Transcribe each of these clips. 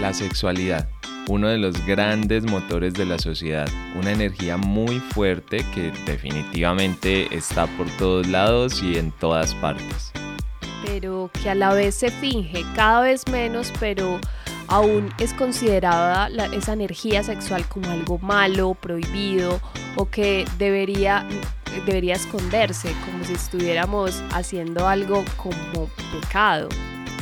La sexualidad, uno de los grandes motores de la sociedad, una energía muy fuerte que definitivamente está por todos lados y en todas partes. Pero que a la vez se finge cada vez menos, pero aún es considerada esa energía sexual como algo malo, prohibido o que debería, debería esconderse, como si estuviéramos haciendo algo como pecado.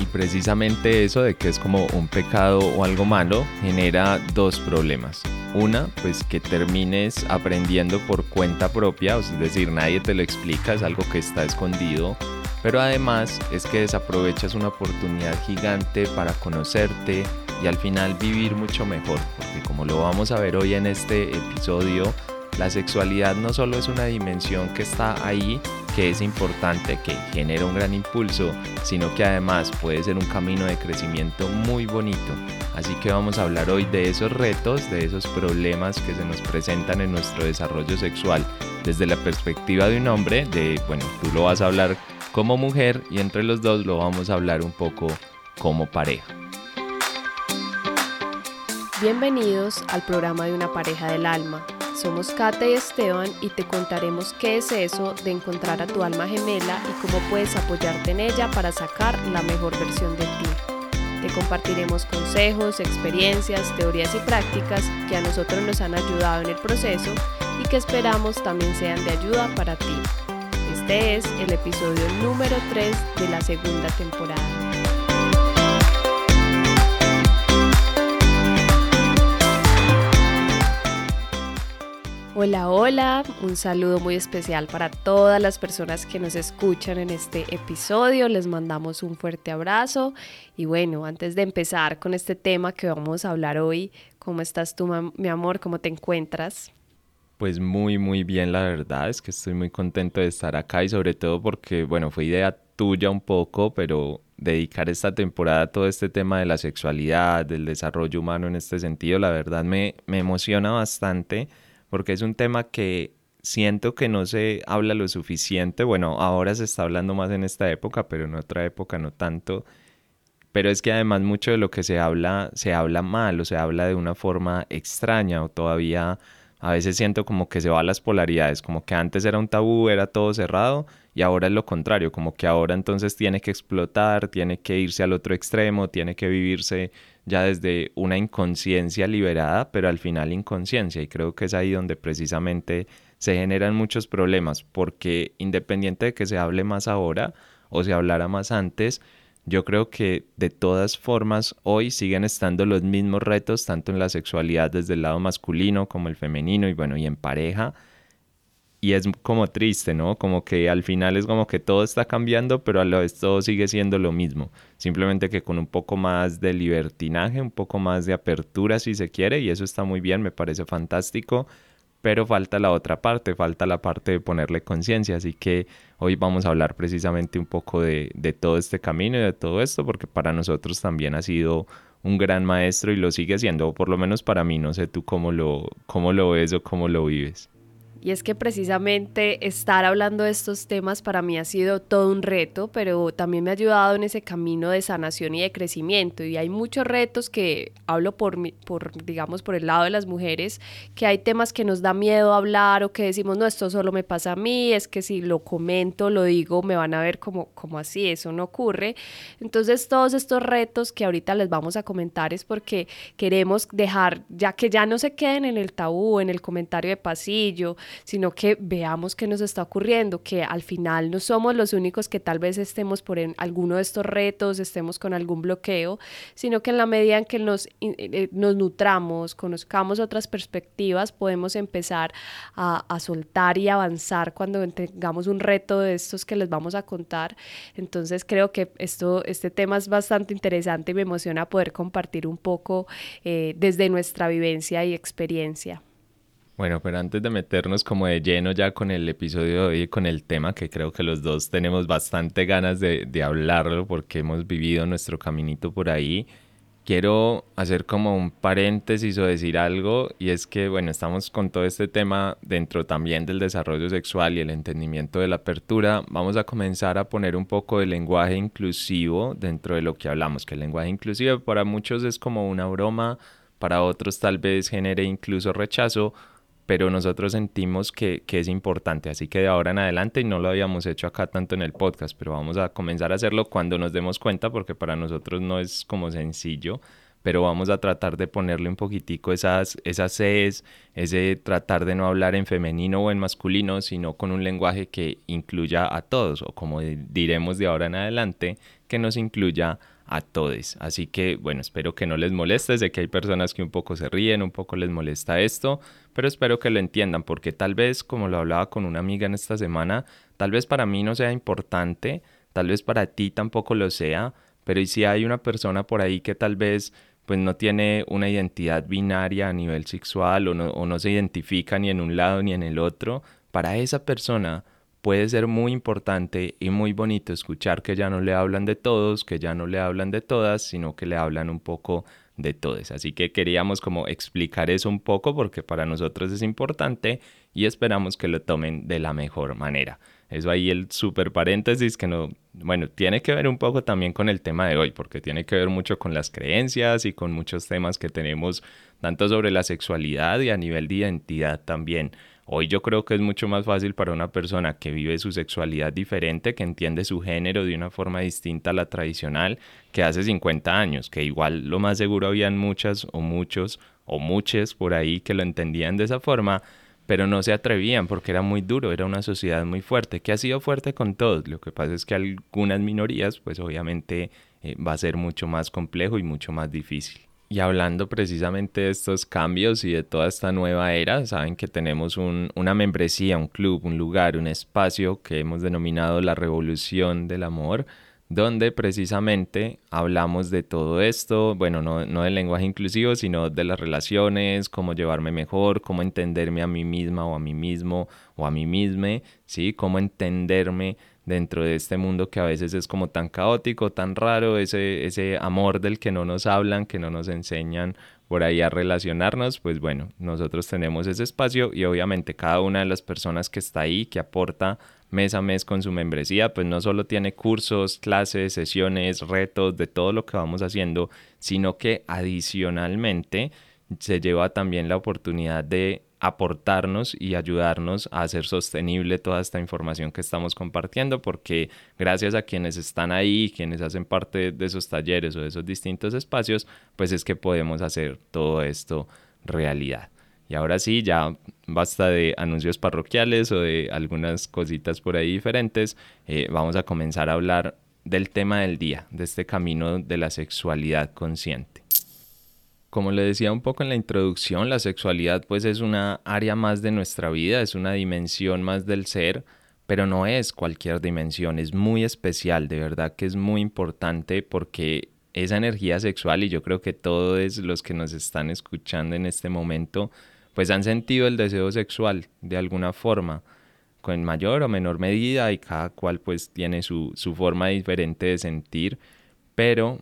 Y precisamente eso de que es como un pecado o algo malo genera dos problemas. Una, pues que termines aprendiendo por cuenta propia, es decir, nadie te lo explica, es algo que está escondido. Pero además es que desaprovechas una oportunidad gigante para conocerte y al final vivir mucho mejor. Porque como lo vamos a ver hoy en este episodio, la sexualidad no solo es una dimensión que está ahí, que es importante, que genera un gran impulso, sino que además puede ser un camino de crecimiento muy bonito. Así que vamos a hablar hoy de esos retos, de esos problemas que se nos presentan en nuestro desarrollo sexual desde la perspectiva de un hombre, de, bueno, tú lo vas a hablar como mujer y entre los dos lo vamos a hablar un poco como pareja. Bienvenidos al programa de una pareja del alma somos Kate y Esteban y te contaremos qué es eso de encontrar a tu alma gemela y cómo puedes apoyarte en ella para sacar la mejor versión de ti. Te compartiremos consejos, experiencias, teorías y prácticas que a nosotros nos han ayudado en el proceso y que esperamos también sean de ayuda para ti. Este es el episodio número 3 de la segunda temporada. Hola, hola, un saludo muy especial para todas las personas que nos escuchan en este episodio. Les mandamos un fuerte abrazo y bueno, antes de empezar con este tema que vamos a hablar hoy, ¿cómo estás tú, mi amor? ¿Cómo te encuentras? Pues muy, muy bien, la verdad es que estoy muy contento de estar acá y sobre todo porque, bueno, fue idea tuya un poco, pero dedicar esta temporada a todo este tema de la sexualidad, del desarrollo humano en este sentido, la verdad me, me emociona bastante porque es un tema que siento que no se habla lo suficiente. Bueno, ahora se está hablando más en esta época, pero en otra época no tanto. Pero es que además mucho de lo que se habla, se habla mal o se habla de una forma extraña o todavía a veces siento como que se va a las polaridades, como que antes era un tabú, era todo cerrado y ahora es lo contrario, como que ahora entonces tiene que explotar, tiene que irse al otro extremo, tiene que vivirse ya desde una inconsciencia liberada, pero al final inconsciencia. Y creo que es ahí donde precisamente se generan muchos problemas, porque independiente de que se hable más ahora o se hablara más antes, yo creo que de todas formas hoy siguen estando los mismos retos, tanto en la sexualidad desde el lado masculino como el femenino y bueno, y en pareja y es como triste, ¿no? Como que al final es como que todo está cambiando, pero a la vez todo sigue siendo lo mismo. Simplemente que con un poco más de libertinaje, un poco más de apertura si se quiere, y eso está muy bien, me parece fantástico, pero falta la otra parte, falta la parte de ponerle conciencia. Así que hoy vamos a hablar precisamente un poco de, de todo este camino y de todo esto, porque para nosotros también ha sido un gran maestro y lo sigue siendo, por lo menos para mí, no sé tú cómo lo, cómo lo ves o cómo lo vives. Y es que precisamente estar hablando de estos temas para mí ha sido todo un reto, pero también me ha ayudado en ese camino de sanación y de crecimiento. Y hay muchos retos que hablo por, por digamos, por el lado de las mujeres, que hay temas que nos da miedo hablar o que decimos, no, esto solo me pasa a mí, es que si lo comento, lo digo, me van a ver como, como así, eso no ocurre. Entonces todos estos retos que ahorita les vamos a comentar es porque queremos dejar, ya que ya no se queden en el tabú, en el comentario de pasillo, sino que veamos qué nos está ocurriendo, que al final no somos los únicos que tal vez estemos por en alguno de estos retos, estemos con algún bloqueo, sino que en la medida en que nos, eh, nos nutramos, conozcamos otras perspectivas, podemos empezar a, a soltar y avanzar cuando tengamos un reto de estos que les vamos a contar. Entonces creo que esto, este tema es bastante interesante y me emociona poder compartir un poco eh, desde nuestra vivencia y experiencia. Bueno, pero antes de meternos como de lleno ya con el episodio de hoy, con el tema que creo que los dos tenemos bastante ganas de, de hablarlo porque hemos vivido nuestro caminito por ahí, quiero hacer como un paréntesis o decir algo y es que bueno, estamos con todo este tema dentro también del desarrollo sexual y el entendimiento de la apertura, vamos a comenzar a poner un poco de lenguaje inclusivo dentro de lo que hablamos, que el lenguaje inclusivo para muchos es como una broma, para otros tal vez genere incluso rechazo, pero nosotros sentimos que, que, es importante, así que de ahora en adelante, y no lo habíamos hecho acá tanto en el podcast, pero vamos a comenzar a hacerlo cuando nos demos cuenta, porque para nosotros no es como sencillo, pero vamos a tratar de ponerle un poquitico esas, esas Cs, ese tratar de no hablar en femenino o en masculino, sino con un lenguaje que incluya a todos, o como diremos de ahora en adelante, que nos incluya a todos. Así que, bueno, espero que no les moleste. Sé que hay personas que un poco se ríen, un poco les molesta esto, pero espero que lo entiendan, porque tal vez, como lo hablaba con una amiga en esta semana, tal vez para mí no sea importante, tal vez para ti tampoco lo sea, pero y si hay una persona por ahí que tal vez pues no tiene una identidad binaria a nivel sexual o no se identifica ni en un lado ni en el otro, para esa persona puede ser muy importante y muy bonito escuchar que ya no le hablan de todos, que ya no le hablan de todas, sino que le hablan un poco de todos. Así que queríamos como explicar eso un poco porque para nosotros es importante y esperamos que lo tomen de la mejor manera. Eso ahí el super paréntesis que no, bueno, tiene que ver un poco también con el tema de hoy, porque tiene que ver mucho con las creencias y con muchos temas que tenemos, tanto sobre la sexualidad y a nivel de identidad también. Hoy yo creo que es mucho más fácil para una persona que vive su sexualidad diferente, que entiende su género de una forma distinta a la tradicional, que hace 50 años, que igual lo más seguro habían muchas o muchos o muchos por ahí que lo entendían de esa forma, pero no se atrevían porque era muy duro, era una sociedad muy fuerte, que ha sido fuerte con todos. Lo que pasa es que algunas minorías, pues obviamente eh, va a ser mucho más complejo y mucho más difícil. Y hablando precisamente de estos cambios y de toda esta nueva era, saben que tenemos una membresía, un club, un lugar, un espacio que hemos denominado la revolución del amor, donde precisamente hablamos de todo esto, bueno, no, no del lenguaje inclusivo, sino de las relaciones, cómo llevarme mejor, cómo entenderme a mí misma o a mí mismo o a mí misma, ¿sí? Cómo entenderme dentro de este mundo que a veces es como tan caótico, tan raro, ese, ese amor del que no nos hablan, que no nos enseñan por ahí a relacionarnos, pues bueno, nosotros tenemos ese espacio y obviamente cada una de las personas que está ahí, que aporta mes a mes con su membresía, pues no solo tiene cursos, clases, sesiones, retos, de todo lo que vamos haciendo, sino que adicionalmente se lleva también la oportunidad de aportarnos y ayudarnos a hacer sostenible toda esta información que estamos compartiendo, porque gracias a quienes están ahí, quienes hacen parte de esos talleres o de esos distintos espacios, pues es que podemos hacer todo esto realidad. Y ahora sí, ya basta de anuncios parroquiales o de algunas cositas por ahí diferentes. Eh, vamos a comenzar a hablar del tema del día, de este camino de la sexualidad consciente. Como le decía un poco en la introducción, la sexualidad pues es una área más de nuestra vida, es una dimensión más del ser, pero no es cualquier dimensión, es muy especial, de verdad que es muy importante porque esa energía sexual y yo creo que todos los que nos están escuchando en este momento pues han sentido el deseo sexual de alguna forma, con mayor o menor medida y cada cual pues tiene su, su forma diferente de sentir, pero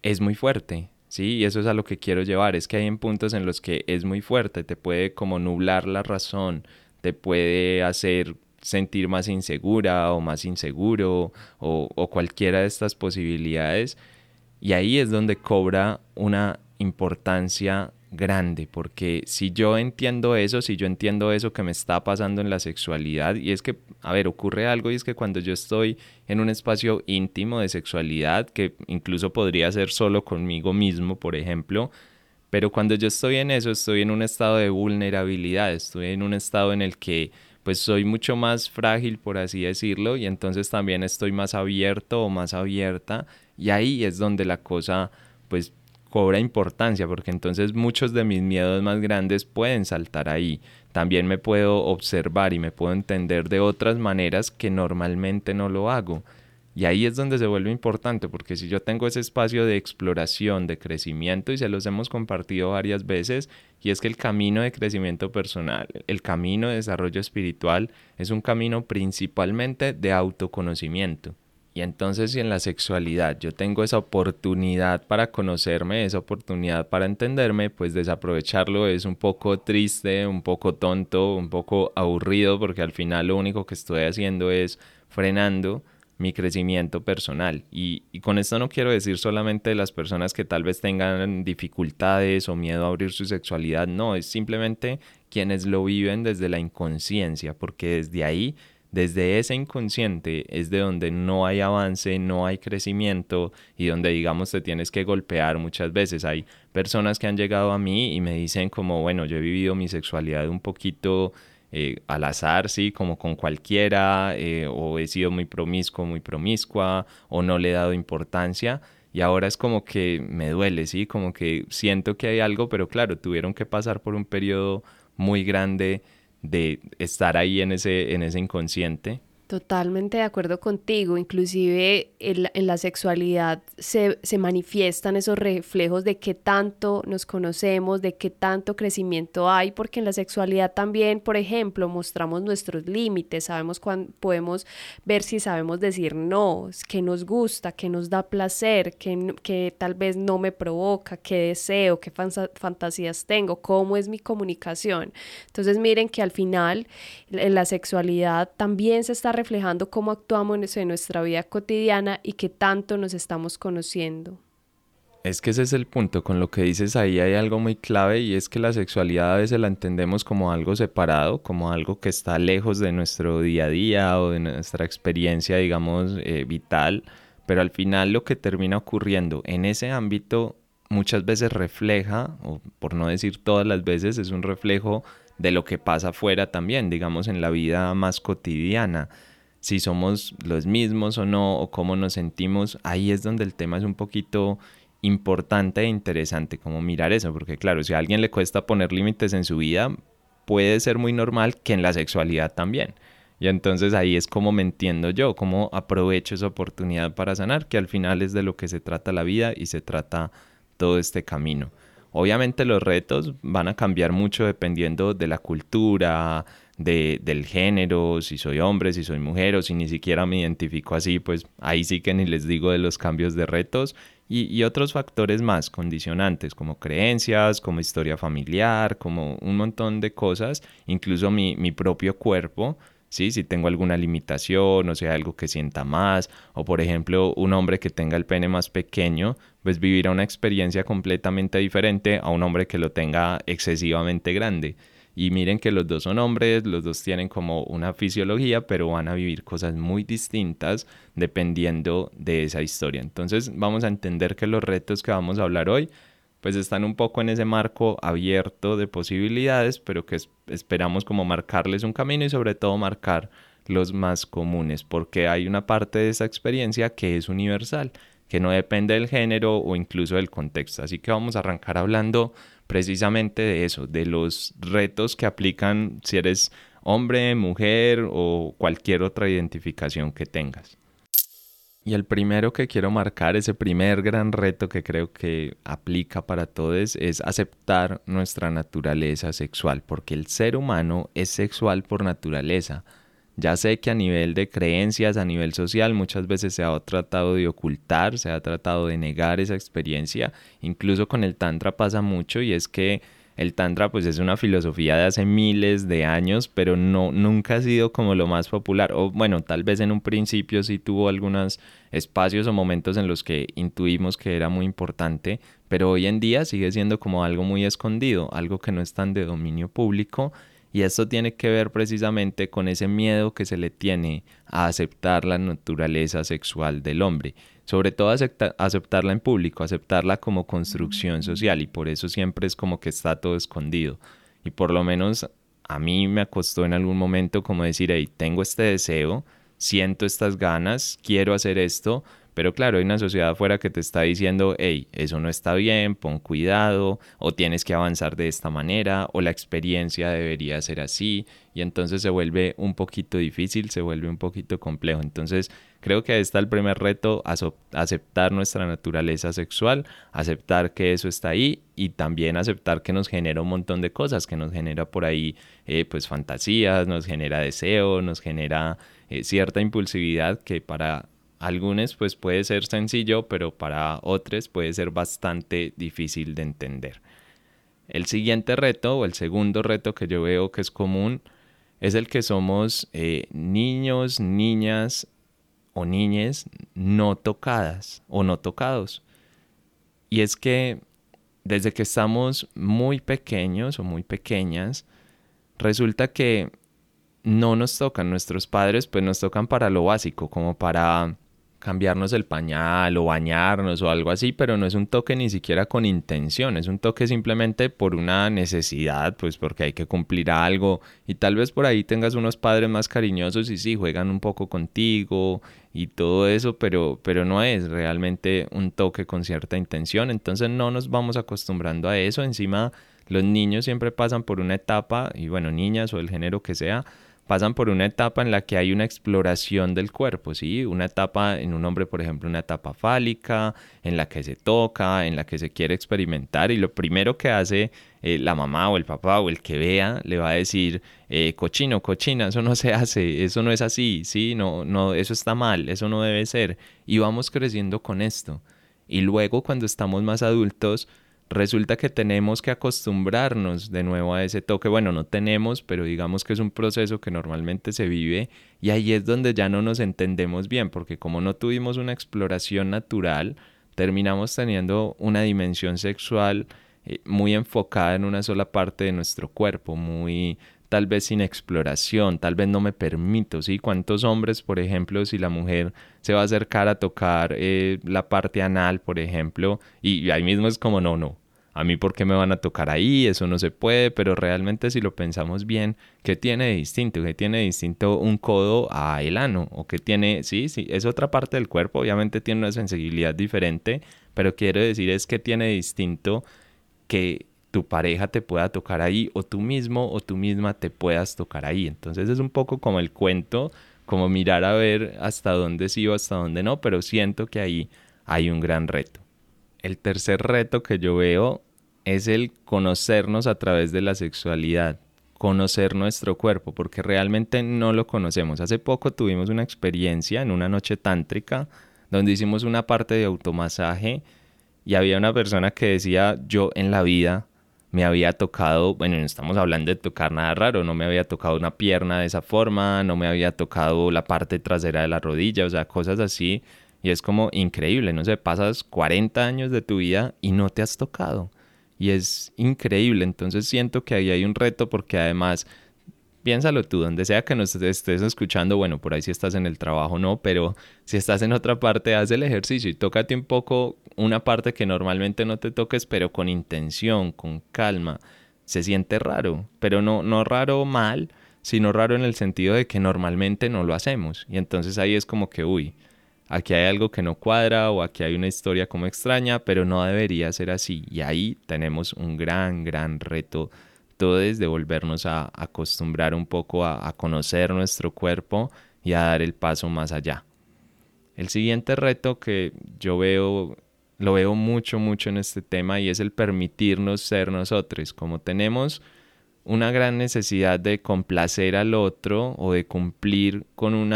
es muy fuerte, ¿sí? Y eso es a lo que quiero llevar, es que hay en puntos en los que es muy fuerte, te puede como nublar la razón, te puede hacer sentir más insegura o más inseguro o, o cualquiera de estas posibilidades. Y ahí es donde cobra una importancia grande, porque si yo entiendo eso, si yo entiendo eso que me está pasando en la sexualidad, y es que, a ver, ocurre algo y es que cuando yo estoy en un espacio íntimo de sexualidad, que incluso podría ser solo conmigo mismo, por ejemplo, pero cuando yo estoy en eso, estoy en un estado de vulnerabilidad, estoy en un estado en el que pues soy mucho más frágil, por así decirlo, y entonces también estoy más abierto o más abierta, y ahí es donde la cosa pues cobra importancia porque entonces muchos de mis miedos más grandes pueden saltar ahí. También me puedo observar y me puedo entender de otras maneras que normalmente no lo hago. Y ahí es donde se vuelve importante, porque si yo tengo ese espacio de exploración, de crecimiento, y se los hemos compartido varias veces, y es que el camino de crecimiento personal, el camino de desarrollo espiritual, es un camino principalmente de autoconocimiento. Y entonces si en la sexualidad yo tengo esa oportunidad para conocerme, esa oportunidad para entenderme, pues desaprovecharlo es un poco triste, un poco tonto, un poco aburrido, porque al final lo único que estoy haciendo es frenando mi crecimiento personal. Y, y, con esto no quiero decir solamente las personas que tal vez tengan dificultades o miedo a abrir su sexualidad, no, es simplemente quienes lo viven desde la inconsciencia, porque desde ahí desde ese inconsciente es de donde no hay avance, no hay crecimiento y donde digamos te tienes que golpear muchas veces. Hay personas que han llegado a mí y me dicen como, bueno, yo he vivido mi sexualidad un poquito eh, al azar, sí, como con cualquiera, eh, o he sido muy promiscuo, muy promiscua, o no le he dado importancia. Y ahora es como que me duele, sí, como que siento que hay algo, pero claro, tuvieron que pasar por un periodo muy grande de estar ahí en ese, en ese inconsciente Totalmente de acuerdo contigo, inclusive en, la sexualidad se, se, manifiestan esos reflejos de qué tanto nos conocemos, de qué tanto crecimiento hay, porque en la sexualidad también, por ejemplo, mostramos nuestros límites, sabemos cuándo podemos ver si sabemos decir no, qué nos gusta, qué nos da placer, qué, que tal vez no me provoca, qué deseo, qué fantasías tengo, cómo es mi comunicación. Entonces miren que al final en la sexualidad también se está reflejando cómo actuamos en nuestra vida cotidiana y qué tanto nos estamos conociendo. Es que ese es el punto, con lo que dices ahí hay algo muy clave y es que la sexualidad a veces la entendemos como algo separado, como algo que está lejos de nuestro día a día o de nuestra experiencia, digamos, eh, vital, pero al final lo que termina ocurriendo en ese ámbito muchas veces refleja, o por no decir todas las veces, es un reflejo de lo que pasa afuera también, digamos, en la vida más cotidiana si somos los mismos o no, o cómo nos sentimos, ahí es donde el tema es un poquito importante e interesante, como mirar eso, porque claro, si a alguien le cuesta poner límites en su vida, puede ser muy normal que en la sexualidad también. Y entonces ahí es como me entiendo yo, cómo aprovecho esa oportunidad para sanar, que al final es de lo que se trata la vida y se trata todo este camino. Obviamente los retos van a cambiar mucho dependiendo de la cultura, de, del género, si soy hombre, si soy mujer o si ni siquiera me identifico así, pues ahí sí que ni les digo de los cambios de retos y, otros factores más condicionantes como creencias, como historia familiar, como un montón de cosas, incluso mi, mi propio cuerpo. ¿sí? Si tengo alguna limitación, o sea, algo que sienta más, o por ejemplo, un hombre que tenga el pene más pequeño, pues vivirá una experiencia completamente diferente a un hombre que lo tenga excesivamente grande. Y miren que los dos son hombres, los dos tienen como una fisiología, pero van a vivir cosas muy distintas dependiendo de esa historia. Entonces vamos a entender que los retos que vamos a hablar hoy pues están un poco en ese marco abierto de posibilidades, pero que esperamos como marcarles un camino y sobre todo marcar los más comunes, porque hay una parte de esa experiencia que es universal, que no depende del género o incluso del contexto. Así que vamos a arrancar hablando precisamente de eso, de los retos que aplican si eres hombre, mujer o cualquier otra identificación que tengas. Y el primero que quiero marcar, ese primer gran reto que creo que aplica para todos, es aceptar nuestra naturaleza sexual, porque el ser humano es sexual por naturaleza. Ya sé que a nivel de creencias, a nivel social, muchas veces se ha tratado de ocultar, se ha tratado de negar esa experiencia. Incluso con el Tantra pasa mucho y es que el Tantra pues es una filosofía de hace miles de años, pero no, nunca ha sido como lo más popular. O bueno, tal vez en un principio sí tuvo algunos espacios o momentos en los que intuimos que era muy importante, pero hoy en día sigue siendo como algo muy escondido, algo que no es tan de dominio público y esto tiene que ver precisamente con ese miedo que se le tiene a aceptar la naturaleza sexual del hombre. Sobre todo aceptarla en público, aceptarla como construcción social y por eso siempre es como que está todo escondido. Y por lo menos a mí me acostó en algún momento como decir, hey, tengo este deseo, siento estas ganas, quiero hacer esto, pero claro, hay una sociedad afuera que te está diciendo, hey, eso no está bien, pon cuidado, o tienes que avanzar de esta manera, o la experiencia debería ser así, y entonces se vuelve un poquito difícil, se vuelve un poquito complejo. Entonces, creo que ahí está el primer reto, aceptar nuestra naturaleza sexual, aceptar que eso está ahí y también aceptar que nos genera un montón de cosas, que nos genera por ahí, eh, pues, fantasías, nos genera deseo, nos genera eh, cierta impulsividad que para algunos pues puede ser sencillo, pero para otros puede ser bastante difícil de entender. El siguiente reto o el segundo reto que yo veo que es común es el que somos eh, niños, niñas o niñes no tocadas o no tocados. Y es que desde que estamos muy pequeños o muy pequeñas, resulta que no nos tocan, nuestros padres pues nos tocan para lo básico, como para cambiarnos el pañal o bañarnos o algo así, pero no es un toque ni siquiera con intención, es un toque simplemente por una necesidad, pues porque hay que cumplir algo. Y tal vez por ahí tengas unos padres más cariñosos y sí, juegan un poco contigo y todo eso, pero, pero no es realmente un toque con cierta intención, entonces no nos vamos acostumbrando a eso, encima los niños siempre pasan por una etapa, y bueno, niñas o el género que sea, pasan por una etapa en la que hay una exploración del cuerpo, ¿sí? Una etapa en un hombre, por ejemplo, una etapa fálica, en la que se toca, en la que se quiere experimentar y lo primero que hace eh, la mamá o el papá o el que vea le va a decir, eh, cochino, cochina, eso no se hace, eso no es así, ¿sí? No, no, eso está mal, eso no debe ser. Y vamos creciendo con esto. Y luego cuando estamos más adultos, resulta que tenemos que acostumbrarnos de nuevo a ese toque. Bueno, no tenemos, pero digamos que es un proceso que normalmente se vive y ahí es donde ya no nos entendemos bien, porque como no tuvimos una exploración natural, terminamos teniendo una dimensión sexual eh, muy enfocada en una sola parte de nuestro cuerpo, muy tal vez sin exploración, tal vez no me permito, ¿sí? ¿Cuántos hombres, por ejemplo, si la mujer se va a acercar a tocar eh, la parte anal, por ejemplo, y ahí mismo es como, no, no, a mí por qué me van a tocar ahí, eso no se puede, pero realmente si lo pensamos bien, ¿qué tiene de distinto? ¿Qué tiene de distinto un codo a el ano? ¿O qué tiene, sí, sí, es otra parte del cuerpo, obviamente tiene una sensibilidad diferente, pero quiero decir es que tiene de distinto que tu pareja te pueda tocar ahí o tú mismo o tú misma te puedas tocar ahí. Entonces es un poco como el cuento, como mirar a ver hasta dónde sí o hasta dónde no, pero siento que ahí hay un gran reto. El tercer reto que yo veo es el conocernos a través de la sexualidad, conocer nuestro cuerpo, porque realmente no lo conocemos. Hace poco tuvimos una experiencia en una noche tántrica donde hicimos una parte de automasaje y había una persona que decía, yo en la vida me había tocado, bueno, no estamos hablando de tocar nada raro, no me había tocado una pierna de esa forma, no me había tocado la parte trasera de la rodilla, o sea, cosas así y es como increíble, no sé, pasas 40 años de tu vida y no te has tocado. Y es increíble, entonces siento que ahí hay un reto porque además, piénsalo tú, donde sea que nos estés escuchando, bueno, por ahí si estás en el trabajo no, pero si estás en otra parte, haz el ejercicio y tócate un poco una parte que normalmente no te toques, pero con intención, con calma. Se siente raro, pero no, no raro mal, sino raro en el sentido de que normalmente no lo hacemos. Y entonces ahí es como que, uy, aquí hay algo que no cuadra o aquí hay una historia como extraña, pero no debería ser así. Y ahí tenemos un gran, gran reto todos de volvernos a acostumbrar un poco a, a conocer nuestro cuerpo y a dar el paso más allá. El siguiente reto que yo veo, lo veo mucho, mucho en este tema y es el permitirnos ser nosotros. Como tenemos una gran necesidad de complacer al otro o de cumplir con un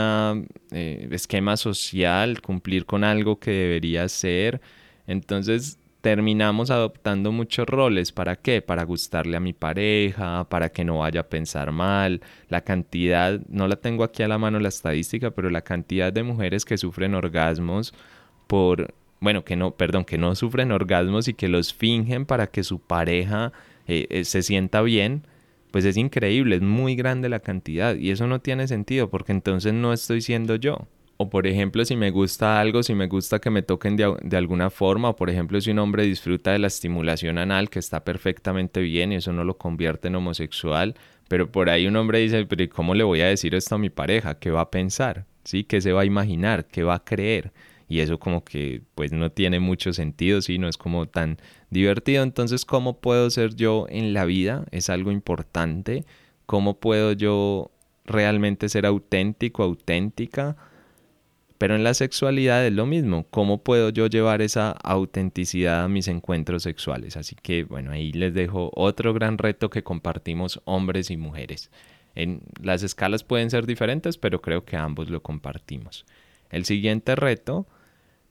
eh, esquema social, cumplir con algo que debería ser. Entonces terminamos adoptando muchos roles. ¿Para qué? Para gustarle a mi pareja, para que no vaya a pensar mal. La cantidad, no la tengo aquí a la mano la estadística, pero la cantidad de mujeres que sufren orgasmos por, bueno, que no, perdón, que no sufren orgasmos y que los fingen para que su pareja eh, eh, se sienta bien pues es increíble, es muy grande la cantidad y eso no tiene sentido porque entonces no estoy siendo yo. O por ejemplo, si me gusta algo, si me gusta que me toquen de, alguna forma, o por ejemplo, si un hombre disfruta de la estimulación anal, que está perfectamente bien y eso no lo convierte en homosexual, pero por ahí un hombre dice, pero ¿cómo le voy a decir esto a mi pareja? ¿Qué va a pensar? ¿Sí? ¿Qué se va a imaginar? ¿Qué va a creer? Y eso como que pues no tiene mucho sentido, ¿sí? No es como tan divertido. Entonces, ¿cómo puedo ser yo en la vida? Es algo importante. ¿Cómo puedo yo realmente ser auténtico, auténtica? Pero en la sexualidad es lo mismo. ¿Cómo puedo yo llevar esa autenticidad a mis encuentros sexuales? Así que bueno, ahí les dejo otro gran reto que compartimos hombres y mujeres. En, las escalas pueden ser diferentes, pero creo que ambos lo compartimos. El siguiente reto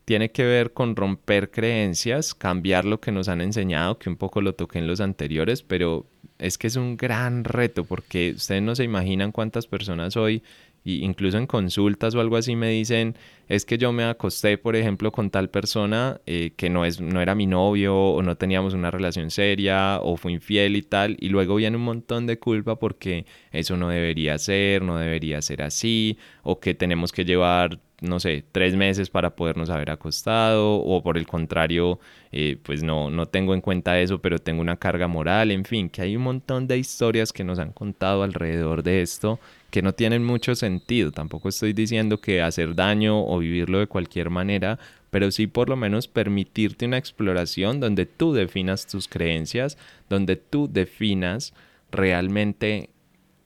tiene que ver con romper creencias, cambiar lo que nos han enseñado, que un poco lo toqué en los anteriores, pero es que es un gran reto porque ustedes no se imaginan cuántas personas hoy y incluso en consultas o algo así me dicen, es que yo me acosté, por ejemplo, con tal persona eh, que no, es, no era mi novio o no teníamos una relación seria o fue infiel y tal, y luego viene un montón de culpa porque eso no debería ser, no debería ser así, o que tenemos que llevar no sé, tres meses para podernos haber acostado o por el contrario, eh, pues no, no tengo en cuenta eso, pero tengo una carga moral, en fin, que hay un montón de historias que nos han contado alrededor de esto que no tienen mucho sentido. Tampoco estoy diciendo que hacer daño o vivirlo de cualquier manera, pero sí por lo menos permitirte una exploración donde tú definas tus creencias, donde tú definas realmente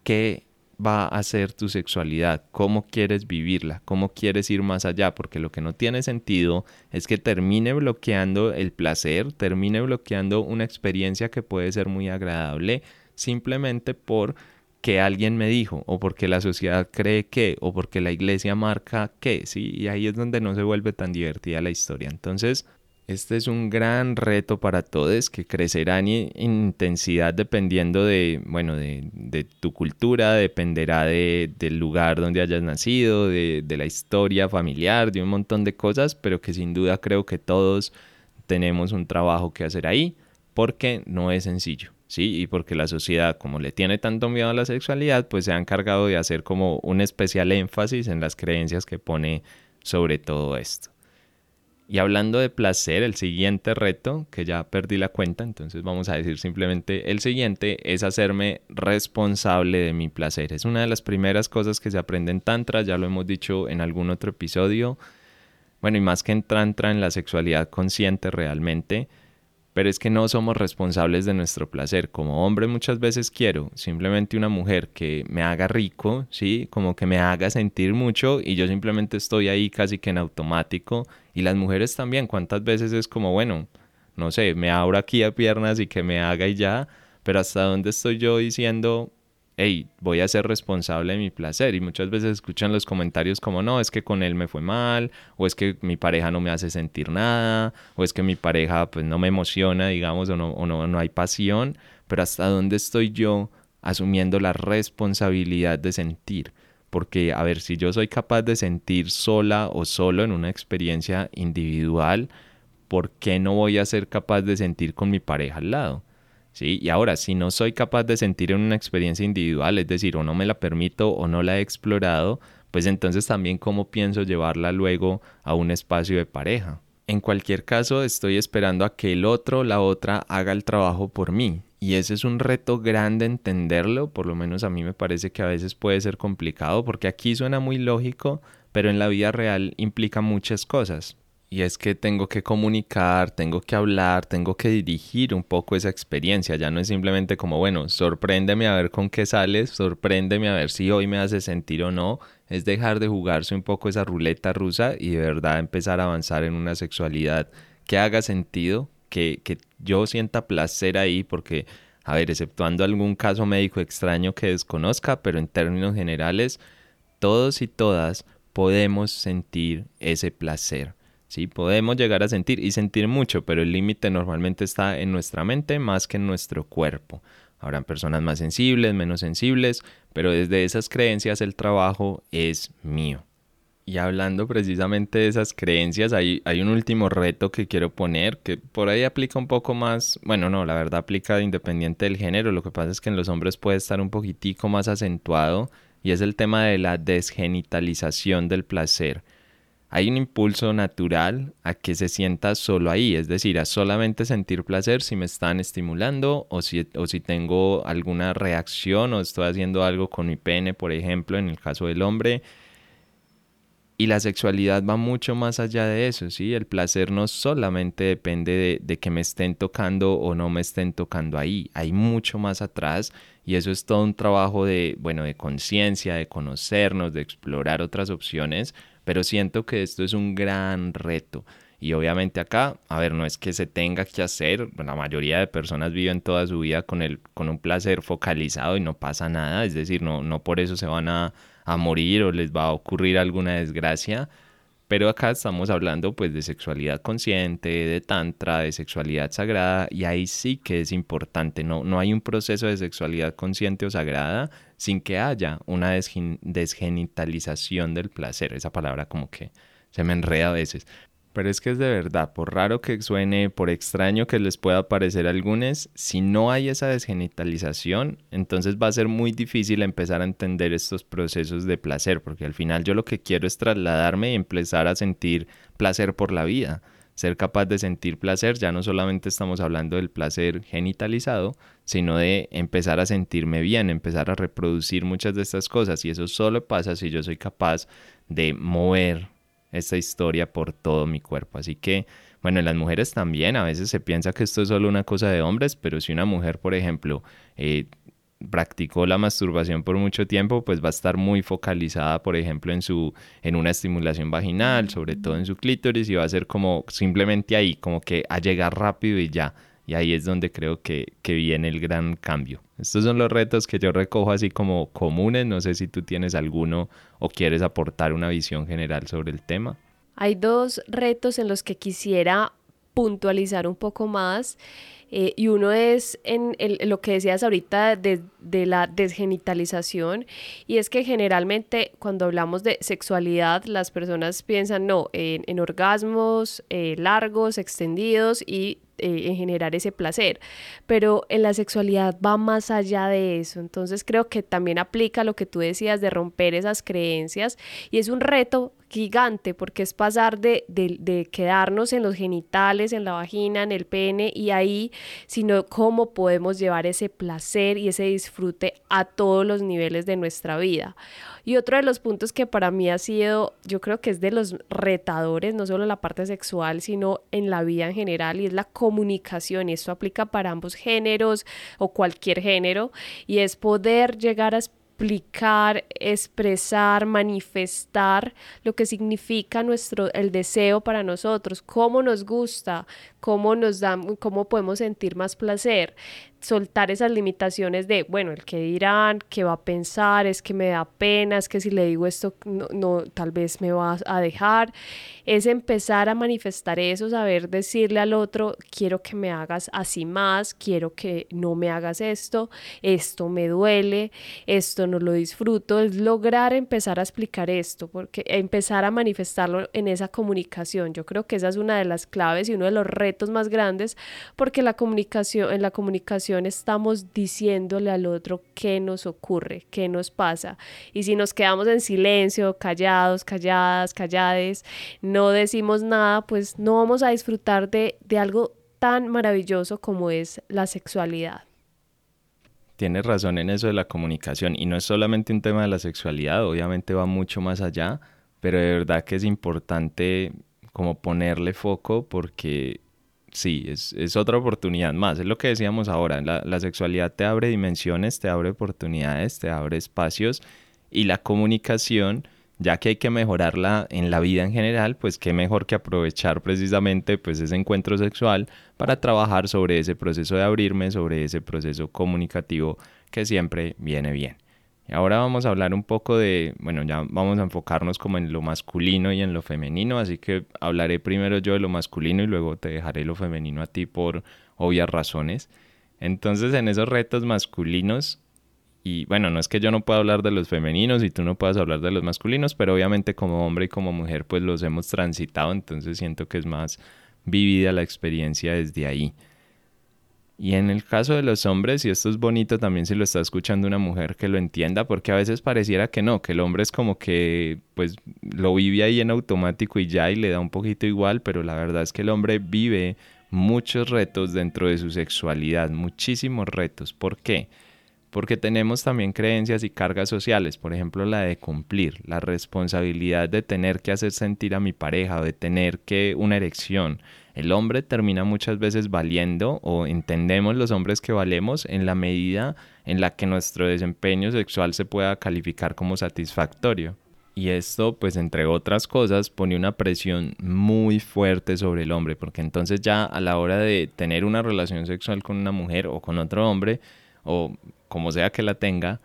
qué va a ser tu sexualidad, cómo quieres vivirla, cómo quieres ir más allá, porque lo que no tiene sentido es que termine bloqueando el placer, termine bloqueando una experiencia que puede ser muy agradable simplemente por que alguien me dijo, o porque la sociedad cree que, o porque la iglesia marca que, ¿sí? Y ahí es donde no se vuelve tan divertida la historia. Entonces, este es un gran reto para todos que crecerá en intensidad dependiendo de, bueno, de, tu cultura, dependerá del lugar donde hayas nacido, de, de la historia familiar, de un montón de cosas, pero que sin duda creo que todos tenemos un trabajo que hacer ahí porque no es sencillo. ¿sí? Y porque la sociedad, como le tiene tanto miedo a la sexualidad, pues se ha encargado de hacer como un especial énfasis en las creencias que pone sobre todo esto. Y hablando de placer, el siguiente reto, que ya perdí la cuenta, entonces vamos a decir simplemente el siguiente, es hacerme responsable de mi placer. Es una de las primeras cosas que se aprende en Tantra, ya lo hemos dicho en algún otro episodio. Bueno, y más que en Tantra, en la sexualidad consciente realmente, pero es que no somos responsables de nuestro placer. Como hombre muchas veces quiero simplemente una mujer que me haga rico, ¿sí? Como que me haga sentir mucho y yo simplemente estoy ahí casi que en automático. Y las mujeres también, ¿cuántas veces es como, bueno, no sé, me abro aquí a piernas y que me haga y ya, pero hasta dónde estoy yo diciendo, hey, voy a ser responsable de mi placer. Y muchas veces escuchan los comentarios como, no, es que con él me fue mal, o es que mi pareja no me hace sentir nada, o es que mi pareja pues no me emociona, digamos, o no, o no, no hay pasión, pero hasta dónde estoy yo asumiendo la responsabilidad de sentir. Porque, a ver, si yo soy capaz de sentir sola o solo en una experiencia individual, ¿por qué no voy a ser capaz de sentir con mi pareja al lado? Y ahora, si no soy capaz de sentir en una experiencia individual, es decir, o no me la permito o no la he explorado, pues entonces también cómo pienso llevarla luego a un espacio de pareja. En cualquier caso, estoy esperando a que el otro la otra haga el trabajo por mí. Y ese es un reto grande entenderlo, por lo menos a mí me parece que a veces puede ser complicado, porque aquí suena muy lógico, pero en la vida real implica muchas cosas. Y es que tengo que comunicar, tengo que hablar, tengo que dirigir un poco esa experiencia. Ya no es simplemente como, bueno, sorpréndeme a ver con qué sales, sorpréndeme a ver si hoy me hace sentir o no. Es dejar de jugarse un poco esa ruleta rusa y de verdad empezar a avanzar en una sexualidad que haga sentido, que, que yo sienta placer ahí, porque, a ver, exceptuando algún caso médico extraño que desconozca, pero en términos generales, todos y todas podemos sentir ese placer ¿sí? Podemos llegar a sentir y sentir mucho, pero el límite normalmente está en nuestra mente más que en nuestro cuerpo. Habrán personas más sensibles, menos sensibles, pero desde esas creencias el trabajo es mío. Y hablando precisamente de esas creencias, hay, hay, un último reto que quiero poner, que por ahí aplica un poco más, bueno, no, la verdad aplica independiente del género, lo que pasa es que en los hombres puede estar un poquitico más acentuado, y es el tema de la desgenitalización del placer hay un impulso natural a que se sienta solo ahí, es decir, a solamente sentir placer si me están estimulando o si, o si tengo alguna reacción o estoy haciendo algo con mi pene, por ejemplo, en el caso del hombre. Y la sexualidad va mucho más allá de eso, ¿sí? El placer no solamente depende de, que me estén tocando o no me estén tocando ahí, hay mucho más atrás y eso es todo un trabajo de, bueno, de conciencia, de conocernos, de explorar otras opciones pero siento que esto es un gran reto. Y obviamente acá, a ver, no es que se tenga que hacer, la mayoría de personas viven toda su vida con, el, con un placer focalizado y no pasa nada, es decir, no, no por eso se van a, a morir o les va a ocurrir alguna desgracia, Pero acá estamos hablando pues de sexualidad consciente, de tantra, de sexualidad sagrada y ahí sí que es importante, no, no hay un proceso de sexualidad consciente o sagrada sin que haya una desgenitalización del placer. Esa palabra como que se me enreda a veces. Pero es que es de verdad, por raro que suene, por extraño que les pueda parecer a algunos, si no hay esa desgenitalización, entonces va a ser muy difícil empezar a entender estos procesos de placer, porque al final yo lo que quiero es trasladarme y empezar a sentir placer por la vida. Ser capaz de sentir placer, ya no solamente estamos hablando del placer genitalizado, sino de empezar a sentirme bien, empezar a reproducir muchas de estas cosas. Y eso solo pasa si yo soy capaz de mover esta historia por todo mi cuerpo. Así que, bueno, en las mujeres también, a veces se piensa que esto es solo una cosa de hombres, pero si una mujer, por ejemplo, eh, practicó la masturbación por mucho tiempo, pues va a estar muy focalizada, por ejemplo, en su en una estimulación vaginal, sobre todo en su clítoris y va a ser como simplemente ahí, como que a llegar rápido y ya. Y ahí es donde creo que, que viene el gran cambio. Estos son los retos que yo recojo así como comunes. No sé si tú tienes alguno o quieres aportar una visión general sobre el tema. Hay dos retos en los que quisiera puntualizar un poco más. Eh, y uno es en, lo que decías ahorita de, la desgenitalización, y es que generalmente cuando hablamos de sexualidad, las personas piensan, no, en, orgasmos eh, largos, extendidos y eh, en generar ese placer. Pero en la sexualidad va más allá de eso. Entonces creo que también aplica lo que tú decías de romper esas creencias y es un reto gigante porque es pasar de, de, quedarnos en los genitales, en la vagina, en el pene y ahí, sino cómo podemos llevar ese placer y ese disfrute a todos los niveles de nuestra vida. Y otro de los puntos que para mí ha sido, yo creo que es de los retadores, no solo en la parte sexual, sino en la vida en general, y es la comunicación. Y esto aplica para ambos géneros o cualquier género, y es poder llegar a explicar, expresar, manifestar lo que significa nuestro el deseo para nosotros, cómo nos gusta, cómo nos da, cómo podemos sentir más placer soltar esas limitaciones de, bueno, el que dirán, que va a pensar, es que me da pena, es que si le digo esto, no, no, tal vez me va a dejar, es empezar a manifestar eso, saber decirle al otro, quiero que me hagas así más, quiero que no me hagas esto, esto me duele, esto no lo disfruto, es lograr empezar a explicar esto, porque empezar a manifestarlo en esa comunicación, yo creo que esa es una de las claves y uno de los retos más grandes, porque la comunicación, en la comunicación, estamos diciéndole al otro qué nos ocurre, qué nos pasa. Y si nos quedamos en silencio, callados, calladas, callades, no decimos nada, pues no vamos a disfrutar de, de algo tan maravilloso como es la sexualidad. Tienes razón en eso de la comunicación y no es solamente un tema de la sexualidad, obviamente va mucho más allá, pero de verdad que es importante como ponerle foco porque sí, es, otra oportunidad más. Es lo que decíamos ahora. La, la sexualidad te abre dimensiones, te abre oportunidades, te abre espacios y la comunicación, ya que hay que mejorarla en la vida en general, pues qué mejor que aprovechar precisamente pues ese encuentro sexual para trabajar sobre ese proceso de abrirme, sobre ese proceso comunicativo que siempre viene bien. Ahora vamos a hablar un poco de, bueno, ya vamos a enfocarnos como en lo masculino y en lo femenino, así que hablaré primero yo de lo masculino y luego te dejaré lo femenino a ti por obvias razones. Entonces, en esos retos masculinos, y bueno, no es que yo no pueda hablar de los femeninos y tú no puedas hablar de los masculinos, pero obviamente como hombre y como mujer pues los hemos transitado, entonces siento que es más vivida la experiencia desde ahí. Y en el caso de los hombres, y esto es bonito también si lo está escuchando una mujer que lo entienda, porque a veces pareciera que no, que el hombre es como que pues lo vive ahí en automático y ya y le da un poquito igual, pero la verdad es que el hombre vive muchos retos dentro de su sexualidad, muchísimos retos. ¿Por qué? Porque tenemos también creencias y cargas sociales, por ejemplo la de cumplir, la responsabilidad de tener que hacer sentir a mi pareja, de tener que una erección, el hombre termina muchas veces valiendo o entendemos los hombres que valemos en la medida en la que nuestro desempeño sexual se pueda calificar como satisfactorio. Y esto, pues entre otras cosas, pone una presión muy fuerte sobre el hombre, porque entonces ya a la hora de tener una relación sexual con una mujer o con otro hombre, o como sea que la tenga,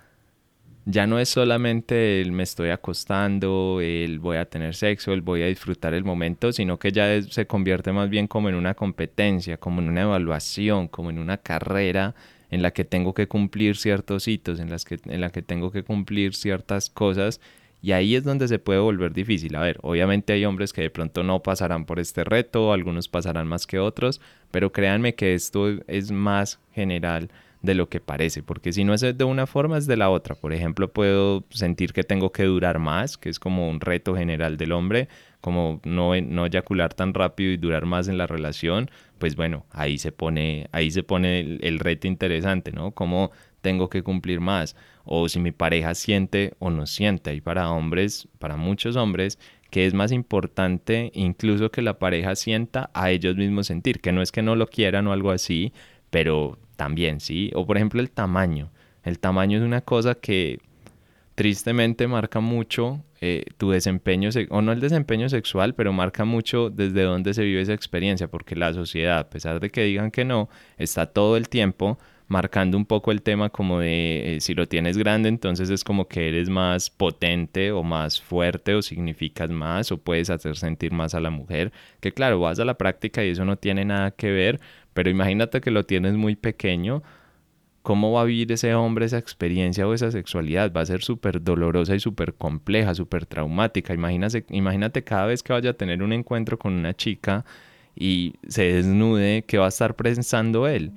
ya no es solamente el me estoy acostando, el voy a tener sexo, el voy a disfrutar el momento, sino que ya se convierte más bien como en una competencia, como en una evaluación, como en una carrera en la que tengo que cumplir ciertos hitos, en, las que, en la que tengo que cumplir ciertas cosas. Y ahí es donde se puede volver difícil. A ver, obviamente hay hombres que de pronto no pasarán por este reto, algunos pasarán más que otros, pero créanme que esto es más general de lo que parece, porque si no es de una forma es de la otra. Por ejemplo, puedo sentir que tengo que durar más, que es como un reto general del hombre, como no, no eyacular tan rápido y durar más en la relación, pues bueno, ahí se pone, ahí se pone el, reto interesante, ¿no? Cómo tengo que cumplir más, o si mi pareja siente o no siente. Y para hombres, para muchos hombres, que es más importante incluso que la pareja sienta a ellos mismos sentir, que no es que no lo quieran o algo así, pero también, ¿sí? O por ejemplo el tamaño. El tamaño es una cosa que tristemente marca mucho eh, tu desempeño, o no el desempeño sexual, pero marca mucho desde dónde se vive esa experiencia, porque la sociedad, a pesar de que digan que no, está todo el tiempo marcando un poco el tema como de eh, si lo tienes grande, entonces es como que eres más potente o más fuerte o significas más o puedes hacer sentir más a la mujer, que claro, vas a la práctica y eso no tiene nada que ver, pero imagínate que lo tienes muy pequeño, ¿cómo va a vivir ese hombre esa experiencia o esa sexualidad? Va a ser súper dolorosa y súper compleja, súper traumática. Imagínate, imagínate cada vez que vaya a tener un encuentro con una chica y se desnude, ¿qué va a estar pensando él?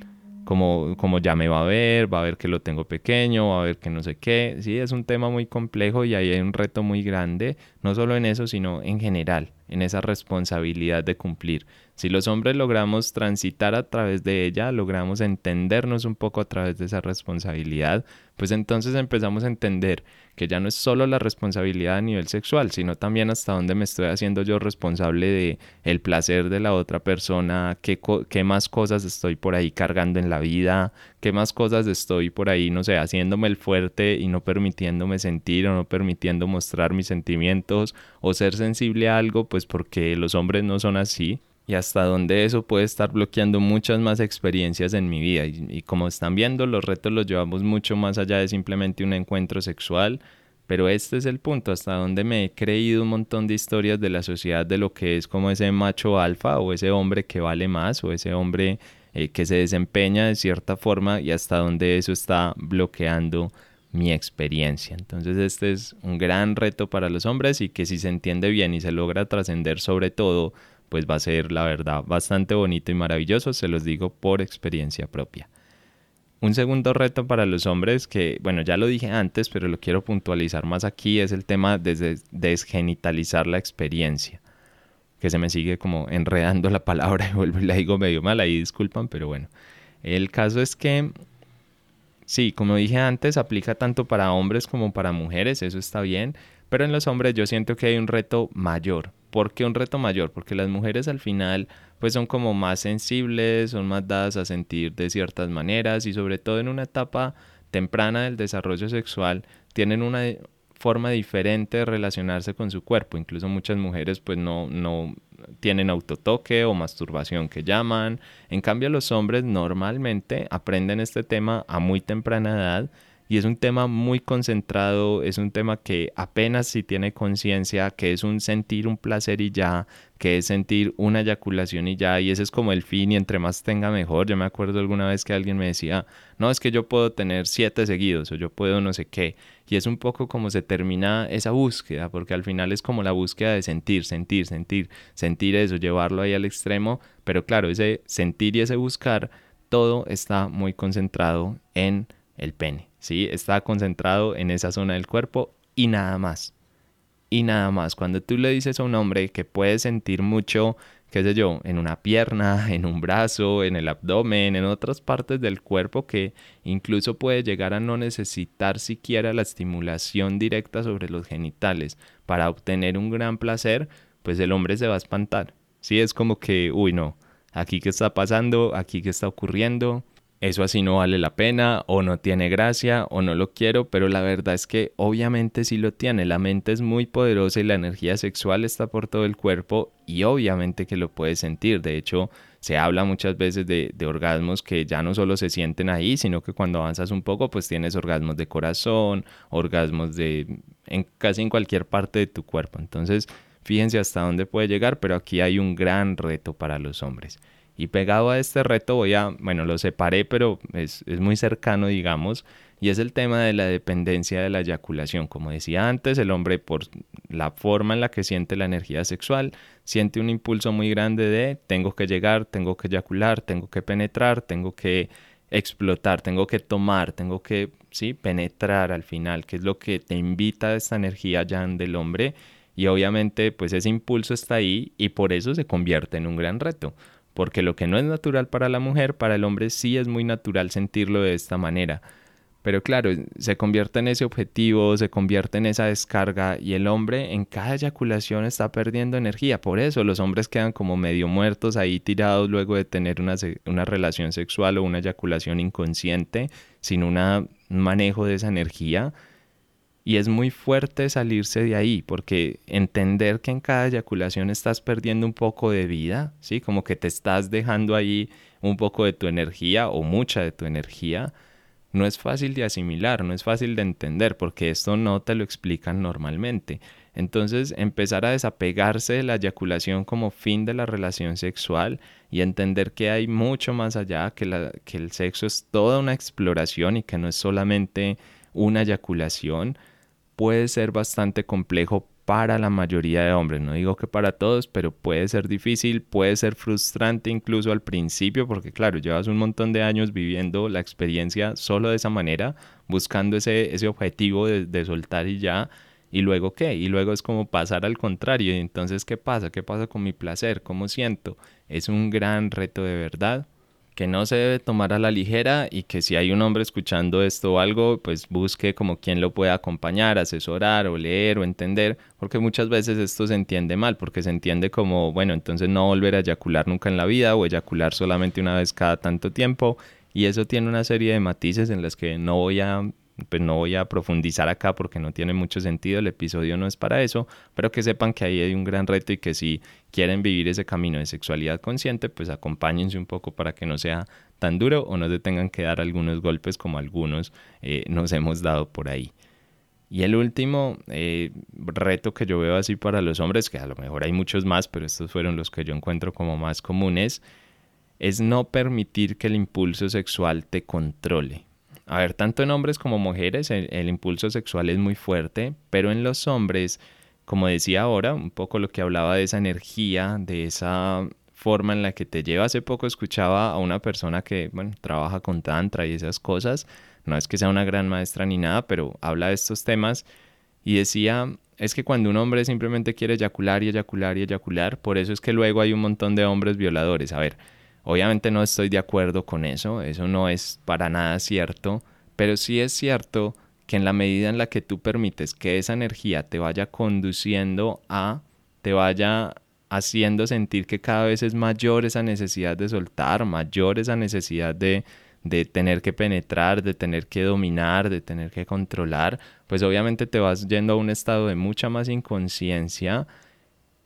Como, como ya me va a ver, va a ver que lo tengo pequeño, va a ver que no sé qué. Sí, es un tema muy complejo y ahí hay un reto muy grande, no solo en eso, sino en general, en esa responsabilidad de cumplir. Si los hombres logramos transitar a través de ella, logramos entendernos un poco a través de esa responsabilidad, pues entonces empezamos a entender que ya no es solo la responsabilidad a nivel sexual, sino también hasta dónde me estoy haciendo yo responsable de el placer de la otra persona, qué, qué más cosas estoy por ahí cargando en la vida, qué más cosas estoy por ahí, no sé, haciéndome el fuerte y no permitiéndome sentir o no permitiendo mostrar mis sentimientos o ser sensible a algo, pues porque los hombres no son así y hasta donde eso puede estar bloqueando muchas más experiencias en mi vida. Y, como están viendo, los retos los llevamos mucho más allá de simplemente un encuentro sexual, pero este es el punto, hasta donde me he creído un montón de historias de la sociedad de lo que es como ese macho alfa o ese hombre que vale más o ese hombre eh, que se desempeña de cierta forma y hasta donde eso está bloqueando mi experiencia. Entonces este es un gran reto para los hombres y que si se entiende bien y se logra trascender sobre todo pues va a ser la verdad bastante bonito y maravilloso, se los digo por experiencia propia. Un segundo reto para los hombres que, bueno, ya lo dije antes, pero lo quiero puntualizar más aquí, es el tema de desgenitalizar la experiencia. Que se me sigue como enredando la palabra y vuelvo y la digo medio mal, ahí disculpan, pero bueno. El caso es que, sí, como dije antes, aplica tanto para hombres como para mujeres, eso está bien, pero en los hombres yo siento que hay un reto mayor ¿Por qué un reto mayor? Porque las mujeres al final pues son como más sensibles, son más dadas a sentir de ciertas maneras y sobre todo en una etapa temprana del desarrollo sexual tienen una forma diferente de relacionarse con su cuerpo. Incluso muchas mujeres pues no, no tienen autotoque o masturbación que llaman. En cambio los hombres normalmente aprenden este tema a muy temprana edad y es un tema muy concentrado, es un tema que apenas si tiene conciencia, que es un sentir un placer y ya, que es sentir una eyaculación y ya, y ese es como el fin y entre más tenga mejor. Yo me acuerdo alguna vez que alguien me decía, no, es que yo puedo tener siete seguidos o yo puedo no sé qué, y es un poco como se termina esa búsqueda, porque al final es como la búsqueda de sentir, sentir, sentir, sentir eso, llevarlo ahí al extremo, pero claro, ese sentir y ese buscar, todo está muy concentrado en el pene. ¿sí? Está concentrado en esa zona del cuerpo y nada más. Y nada más. Cuando tú le dices a un hombre que puede sentir mucho, qué sé yo, en una pierna, en un brazo, en el abdomen, en otras partes del cuerpo que incluso puede llegar a no necesitar siquiera la estimulación directa sobre los genitales para obtener un gran placer, pues el hombre se va a espantar. Sí, es como que, uy, no, aquí qué está pasando, aquí qué está ocurriendo, eso así no vale la pena o no tiene gracia o no lo quiero, pero la verdad es que obviamente sí lo tiene. La mente es muy poderosa y la energía sexual está por todo el cuerpo y obviamente que lo puedes sentir. De hecho, se habla muchas veces de, orgasmos que ya no solo se sienten ahí, sino que cuando avanzas un poco, pues tienes orgasmos de corazón, orgasmos de en casi en cualquier parte de tu cuerpo. Entonces, fíjense hasta dónde puede llegar, pero aquí hay un gran reto para los hombres. Y pegado a este reto voy a, bueno, lo separé, pero es, muy cercano, digamos, y es el tema de la dependencia de la eyaculación. Como decía antes, el hombre por la forma en la que siente la energía sexual, siente un impulso muy grande de tengo que llegar, tengo que eyacular, tengo que penetrar, tengo que explotar, tengo que tomar, tengo que, sí, penetrar al final, que es lo que te invita a esta energía ya del hombre. Y obviamente, pues ese impulso está ahí y por eso se convierte en un gran reto porque lo que no es natural para la mujer, para el hombre sí es muy natural sentirlo de esta manera. Pero claro, se convierte en ese objetivo, se convierte en esa descarga y el hombre en cada eyaculación está perdiendo energía. Por eso los hombres quedan como medio muertos ahí tirados luego de tener una, una relación sexual o una eyaculación inconsciente sin un manejo de esa energía y es muy fuerte salirse de ahí, porque entender que en cada eyaculación estás perdiendo un poco de vida, ¿sí? Como que te estás dejando ahí un poco de tu energía o mucha de tu energía, no es fácil de asimilar, no es fácil de entender, porque esto no te lo explican normalmente. Entonces, empezar a desapegarse de la eyaculación como fin de la relación sexual y entender que hay mucho más allá, que, la, que el sexo es toda una exploración y que no es solamente una eyaculación, puede ser bastante complejo para la mayoría de hombres. No digo que para todos, pero puede ser difícil, puede ser frustrante incluso al principio, porque claro, llevas un montón de años viviendo la experiencia solo de esa manera, buscando ese, ese objetivo de, de soltar y ya. ¿Y luego qué? Y luego es como pasar al contrario. Y entonces, ¿qué pasa? ¿Qué pasa con mi placer? ¿Cómo siento? Es un gran reto de verdad que no se debe tomar a la ligera y que si hay un hombre escuchando esto o algo, pues busque como quien lo pueda acompañar, asesorar o leer o entender, porque muchas veces esto se entiende mal, porque se entiende como, bueno, entonces no volver a eyacular nunca en la vida o eyacular solamente una vez cada tanto tiempo, y eso tiene una serie de matices en las que no voy a pues no voy a profundizar acá porque no tiene mucho sentido, el episodio no es para eso, pero que sepan que ahí hay un gran reto y que si quieren vivir ese camino de sexualidad consciente, pues acompáñense un poco para que no sea tan duro o no se tengan que dar algunos golpes como algunos eh, nos hemos dado por ahí. Y el último eh, reto que yo veo así para los hombres, que a lo mejor hay muchos más, pero estos fueron los que yo encuentro como más comunes, es no permitir que el impulso sexual te controle. A ver, tanto en hombres como mujeres el, impulso sexual es muy fuerte, pero en los hombres, como decía ahora, un poco lo que hablaba de esa energía, de esa forma en la que te lleva. Hace poco escuchaba a una persona que, bueno, trabaja con tantra y esas cosas. No es que sea una gran maestra ni nada, pero habla de estos temas y decía, es que cuando un hombre simplemente quiere eyacular y eyacular y eyacular, por eso es que luego hay un montón de hombres violadores. A ver, Obviamente no estoy de acuerdo con eso, eso no es para nada cierto, pero sí es cierto que en la medida en la que tú permites que esa energía te vaya conduciendo a, te vaya haciendo sentir que cada vez es mayor esa necesidad de soltar, mayor esa necesidad de, de tener que penetrar, de tener que dominar, de tener que controlar, pues obviamente te vas yendo a un estado de mucha más inconsciencia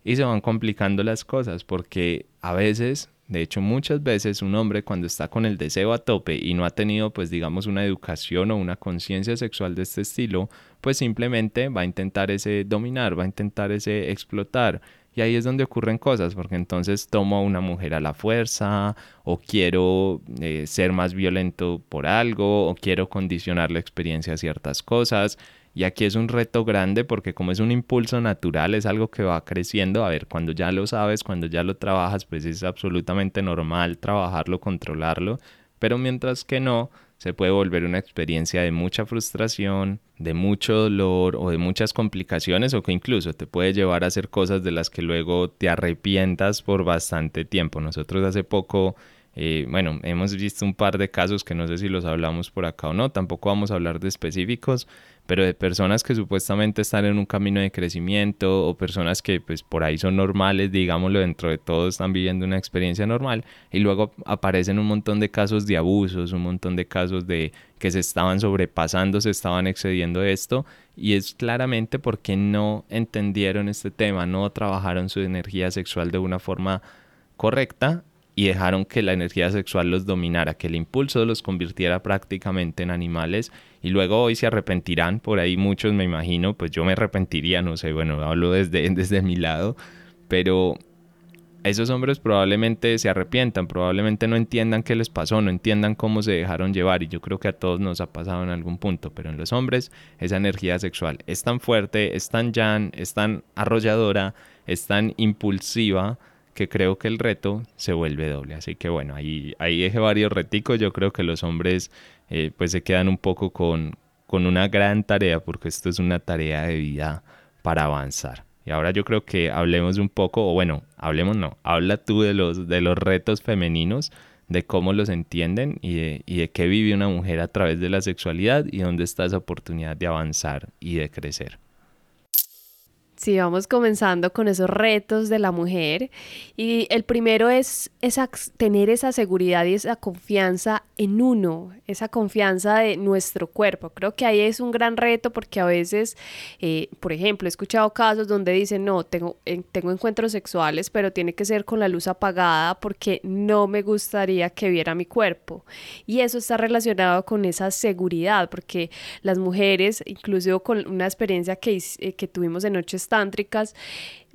y se van complicando las cosas porque a veces de hecho, muchas veces un hombre cuando está con el deseo a tope y no ha tenido, pues digamos, una educación o una conciencia sexual de este estilo, pues simplemente va a intentar ese dominar, va a intentar ese explotar. Y ahí es donde ocurren cosas, porque entonces tomo a una mujer a la fuerza, o quiero eh, ser más violento por algo, o quiero condicionar la experiencia a ciertas cosas. Y aquí es un reto grande porque como es un impulso natural, es algo que va creciendo. A ver, cuando ya lo sabes, cuando ya lo trabajas, pues es absolutamente normal trabajarlo, controlarlo. Pero mientras que no, se puede volver una experiencia de mucha frustración, de mucho dolor o de muchas complicaciones o que incluso te puede llevar a hacer cosas de las que luego te arrepientas por bastante tiempo. Nosotros hace poco Eh, bueno, hemos visto un par de casos que no sé si los hablamos por acá o no, tampoco vamos a hablar de específicos, pero de personas que supuestamente están en un camino de crecimiento o personas que pues por ahí son normales, digámoslo, dentro de todo están viviendo una experiencia normal y luego aparecen un montón de casos de abusos, un montón de casos de que se estaban sobrepasando, se estaban excediendo esto y es claramente porque no entendieron este tema, no trabajaron su energía sexual de una forma correcta y dejaron que la energía sexual los dominara, que el impulso los convirtiera prácticamente en animales y luego hoy se arrepentirán, por ahí muchos me imagino, pues yo me arrepentiría, no sé, bueno, hablo desde, desde mi lado, pero esos hombres probablemente se arrepientan, probablemente no entiendan qué les pasó, no entiendan cómo se dejaron llevar y yo creo que a todos nos ha pasado en algún punto, pero en los hombres esa energía sexual es tan fuerte, es tan llana, es tan arrolladora, es tan impulsiva que creo que el reto se vuelve doble. Así que bueno, ahí, ahí dejé varios reticos. Yo creo que los hombres eh, pues se quedan un poco con, con una gran tarea porque esto es una tarea de vida para avanzar. Y ahora yo creo que hablemos un poco, o bueno, hablemos no, habla tú de los, de los retos femeninos, de cómo los entienden y de, y de qué vive una mujer a través de la sexualidad y dónde está esa oportunidad de avanzar y de crecer. Sí, vamos comenzando con esos retos de la mujer y el primero es tener esa seguridad y esa confianza en uno, esa confianza de nuestro cuerpo. Creo que ahí es un gran reto porque a veces, eh, por ejemplo, he escuchado casos donde dicen, no, tengo, eh, tengo encuentros sexuales, pero tiene que ser con la luz apagada porque no me gustaría que viera mi cuerpo. Y eso está relacionado con esa seguridad, porque las mujeres, incluso con una experiencia que, eh, que tuvimos en noches tántricas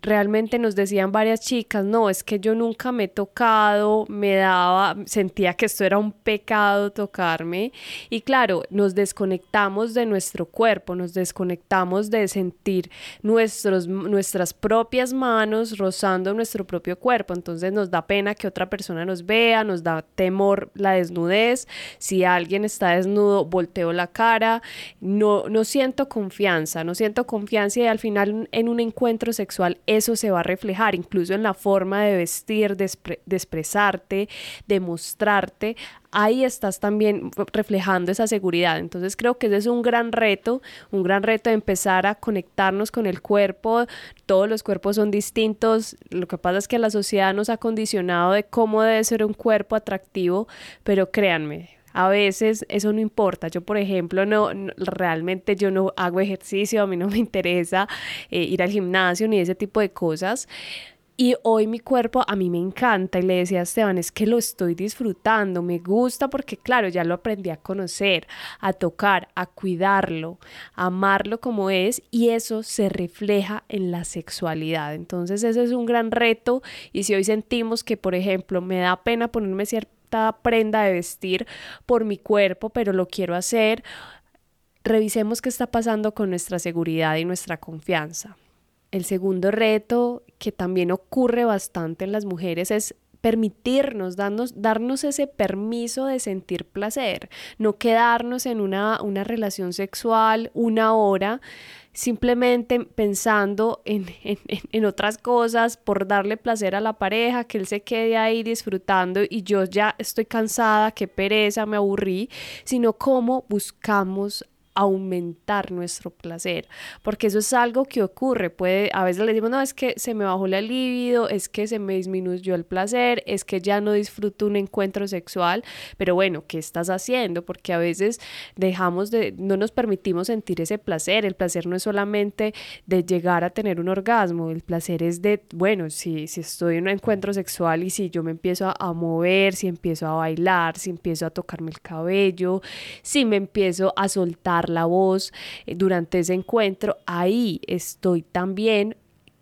realmente nos decían varias chicas, no, es que yo nunca me he tocado, me daba, sentía que esto era un pecado tocarme y claro, nos desconectamos de nuestro cuerpo, nos desconectamos de sentir nuestros, nuestras propias manos rozando nuestro propio cuerpo, entonces nos da pena que otra persona nos vea, nos da temor la desnudez, si alguien está desnudo, volteo la cara, no, no siento confianza, no siento confianza y al final en un encuentro sexual eso se va a reflejar incluso en la forma de vestir, de, expresarte, de mostrarte. Ahí estás también reflejando esa seguridad. Entonces creo que ese es un gran reto, un gran reto de empezar a conectarnos con el cuerpo. Todos los cuerpos son distintos. Lo que pasa es que la sociedad nos ha condicionado de cómo debe ser un cuerpo atractivo, pero créanme, a veces eso no importa. Yo, por ejemplo, no, realmente yo no hago ejercicio, a mí no me interesa eh, ir al gimnasio ni ese tipo de cosas. Y hoy mi cuerpo a mí me encanta y le decía a Esteban, es que lo estoy disfrutando, me gusta porque claro, ya lo aprendí a conocer, a tocar, a cuidarlo, a amarlo como es y eso se refleja en la sexualidad. Entonces ese es un gran reto y si hoy sentimos que, por ejemplo, me da pena ponerme cierta prenda de vestir por mi cuerpo, pero lo quiero hacer, revisemos qué está pasando con nuestra seguridad y nuestra confianza. El segundo reto que también ocurre bastante en las mujeres es permitirnos, darnos, darnos ese permiso de sentir placer, no quedarnos en una, una relación sexual una hora simplemente pensando en, en, en, otras cosas por darle placer a la pareja, que él se quede ahí disfrutando y yo ya estoy cansada, qué pereza, me aburrí, sino cómo buscamos aumentar nuestro placer, porque eso es algo que ocurre, puede, a veces le decimos, no, es que se me bajó la libido, es que se me disminuyó el placer, es que ya no disfruto un encuentro sexual, pero bueno, ¿qué estás haciendo? Porque a veces dejamos de, no nos permitimos sentir ese placer, el placer no es solamente de llegar a tener un orgasmo, el placer es de, bueno, si, si estoy en un encuentro sexual y si yo me empiezo a, a mover, si empiezo a bailar, si empiezo a tocarme el cabello, si me empiezo a soltar la voz eh, durante ese encuentro, ahí estoy también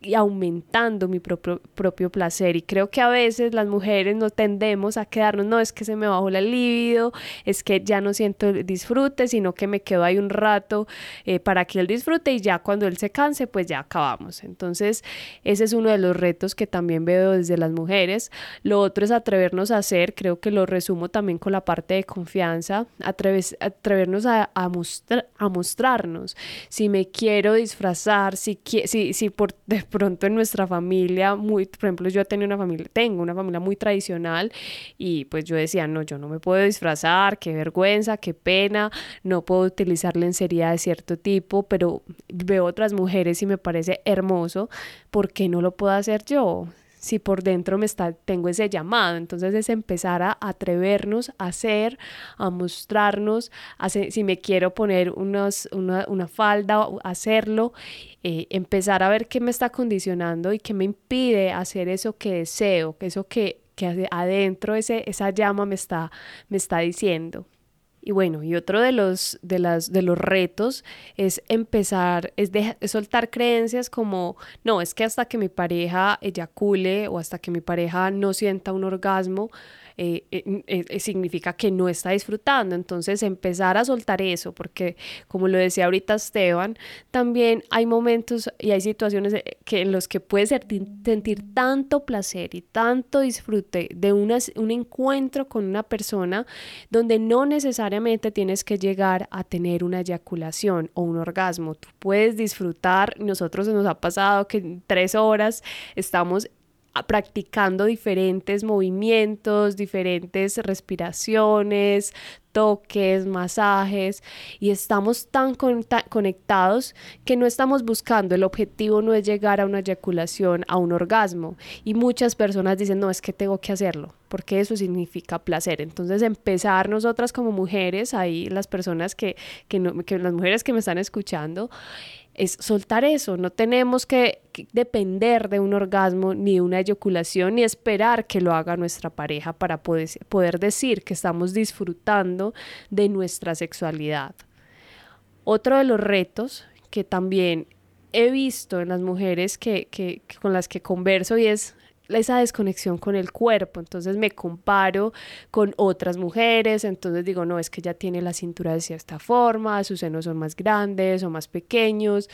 y aumentando mi propio, propio placer. Y creo que a veces las mujeres no tendemos a quedarnos, no es que se me bajó la libido, es que ya no siento disfrute, sino que me quedo ahí un rato eh, para que él disfrute y ya cuando él se canse, pues ya acabamos. Entonces, ese es uno de los retos que también veo desde las mujeres. Lo otro es atrevernos a hacer, creo que lo resumo también con la parte de confianza, atrevernos a, a, a mostrarnos. Si me quiero disfrazar, si, si, si por pronto en nuestra familia, muy, por ejemplo, yo tenía una familia, tengo una familia muy tradicional y pues yo decía, no, yo no me puedo disfrazar, qué vergüenza, qué pena, no puedo utilizar lencería de cierto tipo, pero veo otras mujeres y me parece hermoso, ¿por qué no lo puedo hacer yo? Si por dentro me está, tengo ese llamado. Entonces es empezar a atrevernos a hacer, a mostrarnos, a si me quiero poner unos, una, una, falda, hacerlo, eh, empezar a ver qué me está condicionando y qué me impide hacer eso que deseo, eso que, que adentro ese, esa llama me está, me está diciendo. Y bueno, y otro de los, de las, de los retos es empezar, es, es soltar creencias como, no, es que hasta que mi pareja eyacule o hasta que mi pareja no sienta un orgasmo, eh, eh, eh, significa que no está disfrutando. Entonces empezar a soltar eso, porque como lo decía ahorita Esteban, también hay momentos y hay situaciones que, en los que puedes sentir tanto placer y tanto disfrute de un encuentro con una persona donde no necesariamente tienes que llegar a tener una eyaculación o un orgasmo. Tú puedes disfrutar, nosotros nos ha pasado que en tres horas estamos practicando diferentes movimientos, diferentes respiraciones, toques, masajes y estamos tan conectados que no estamos buscando, el objetivo no es llegar a una eyaculación, a un orgasmo y muchas personas dicen, no, es que tengo que hacerlo, porque eso significa placer. Entonces empezar nosotras como mujeres, ahí las personas que, que, no, que las mujeres que me están escuchando, es soltar eso, no tenemos que, depender de un orgasmo ni de una eyaculación ni esperar que lo haga nuestra pareja para poder, poder decir que estamos disfrutando de nuestra sexualidad. Otro de los retos que también he visto en las mujeres que, que, con las que converso y es esa desconexión con el cuerpo, entonces me comparo con otras mujeres, entonces digo, no, es que ella tiene la cintura de cierta forma, sus senos son más grandes o más pequeños,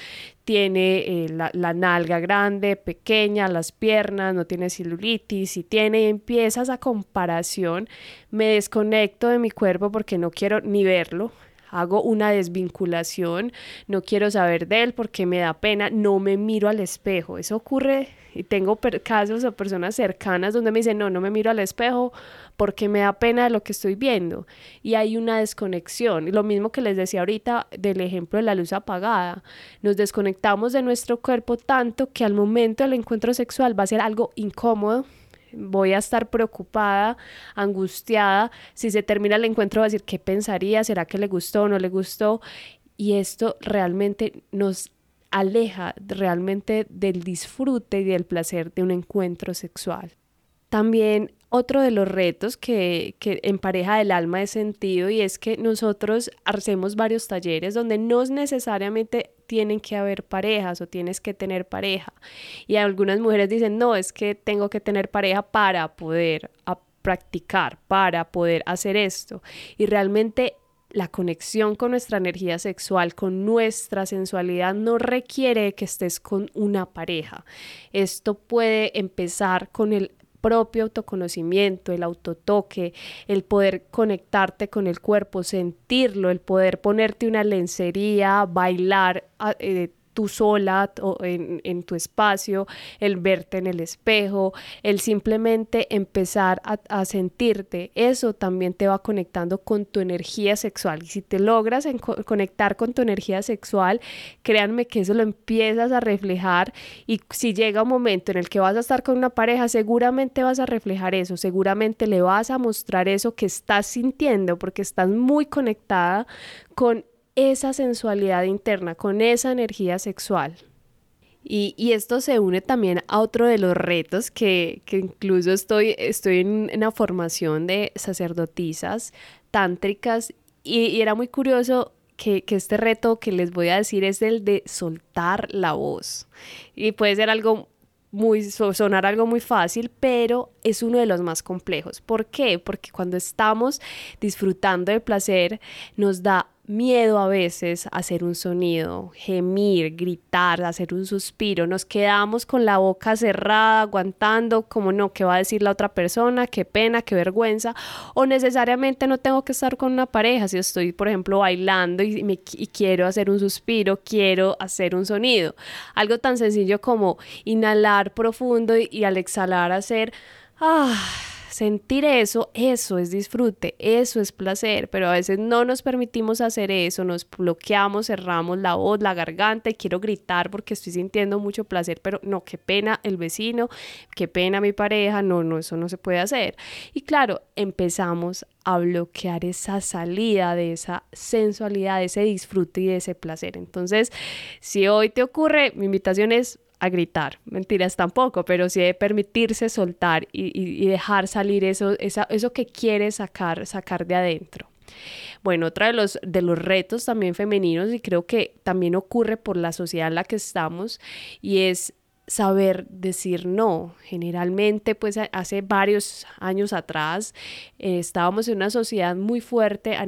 tiene eh, la, la, nalga grande, pequeña, las piernas, no tiene celulitis, y tiene, y empieza esa comparación, me desconecto de mi cuerpo porque no quiero ni verlo, hago una desvinculación, no quiero saber de él porque me da pena, no me miro al espejo. Eso ocurre y tengo casos o personas cercanas donde me dicen, no, no me miro al espejo porque me da pena de lo que estoy viendo. Y hay una desconexión. Lo mismo que les decía ahorita del ejemplo de la luz apagada. Nos desconectamos de nuestro cuerpo tanto que al momento del encuentro sexual va a ser algo incómodo voy a estar preocupada, angustiada. Si se termina el encuentro, va a decir, ¿qué pensaría? ¿Será que le gustó o no le gustó? Y esto realmente nos aleja realmente del disfrute y del placer de un encuentro sexual. También otro de los retos que, que en pareja del alma he sentido y es que nosotros hacemos varios talleres donde no necesariamente tienen que haber parejas o tienes que tener pareja. Y algunas mujeres dicen, no, es que tengo que tener pareja para poder practicar, para poder hacer esto. Y realmente la conexión con nuestra energía sexual, con nuestra sensualidad, no requiere que estés con una pareja. Esto puede empezar con el propio autoconocimiento, el autotoque, el poder conectarte con el cuerpo, sentirlo, el poder ponerte una lencería, bailar, eh, tú sola o en, tu espacio, el verte en el espejo, el simplemente empezar a, sentirte, eso también te va conectando con tu energía sexual. Y si te logras conectar con tu energía sexual, créanme que eso lo empiezas a reflejar y si llega un momento en el que vas a estar con una pareja, seguramente vas a reflejar eso, seguramente le vas a mostrar eso que estás sintiendo porque estás muy conectada con esa sensualidad interna, con esa energía sexual. Y, esto se une también a otro de los retos que, incluso estoy, estoy en una formación de sacerdotisas tántricas y, era muy curioso que, que, este reto que les voy a decir es el de soltar la voz. Y puede ser algo muy, sonar algo muy fácil, pero es uno de los más complejos. ¿Por qué? Porque cuando estamos disfrutando de placer nos da miedo a veces hacer un sonido, gemir, gritar, hacer un suspiro. Nos quedamos con la boca cerrada, aguantando, como no, ¿qué va a decir la otra persona? Qué pena, qué vergüenza. O necesariamente no tengo que estar con una pareja. Si estoy, por ejemplo, bailando y, me, quiero hacer un suspiro, quiero hacer un sonido. Algo tan sencillo como inhalar profundo y, y al exhalar hacer... Ah, sentir eso, eso es disfrute, eso es placer, pero a veces no nos permitimos hacer eso, nos bloqueamos, cerramos la voz, la garganta y quiero gritar porque estoy sintiendo mucho placer, pero no, qué pena el vecino, qué pena mi pareja, no, no, eso no se puede hacer. Y claro, empezamos a bloquear esa salida de esa sensualidad, de ese disfrute y de ese placer. Entonces, si hoy te ocurre, mi invitación es a gritar, mentiras tampoco, pero sí de permitirse soltar y, dejar salir eso, eso que quiere sacar, sacar de adentro. Bueno, otro de los, de los retos también femeninos y creo que también ocurre por la sociedad en la que estamos y es saber decir no. Generalmente, pues hace varios años atrás eh, estábamos en una sociedad muy fuerte, a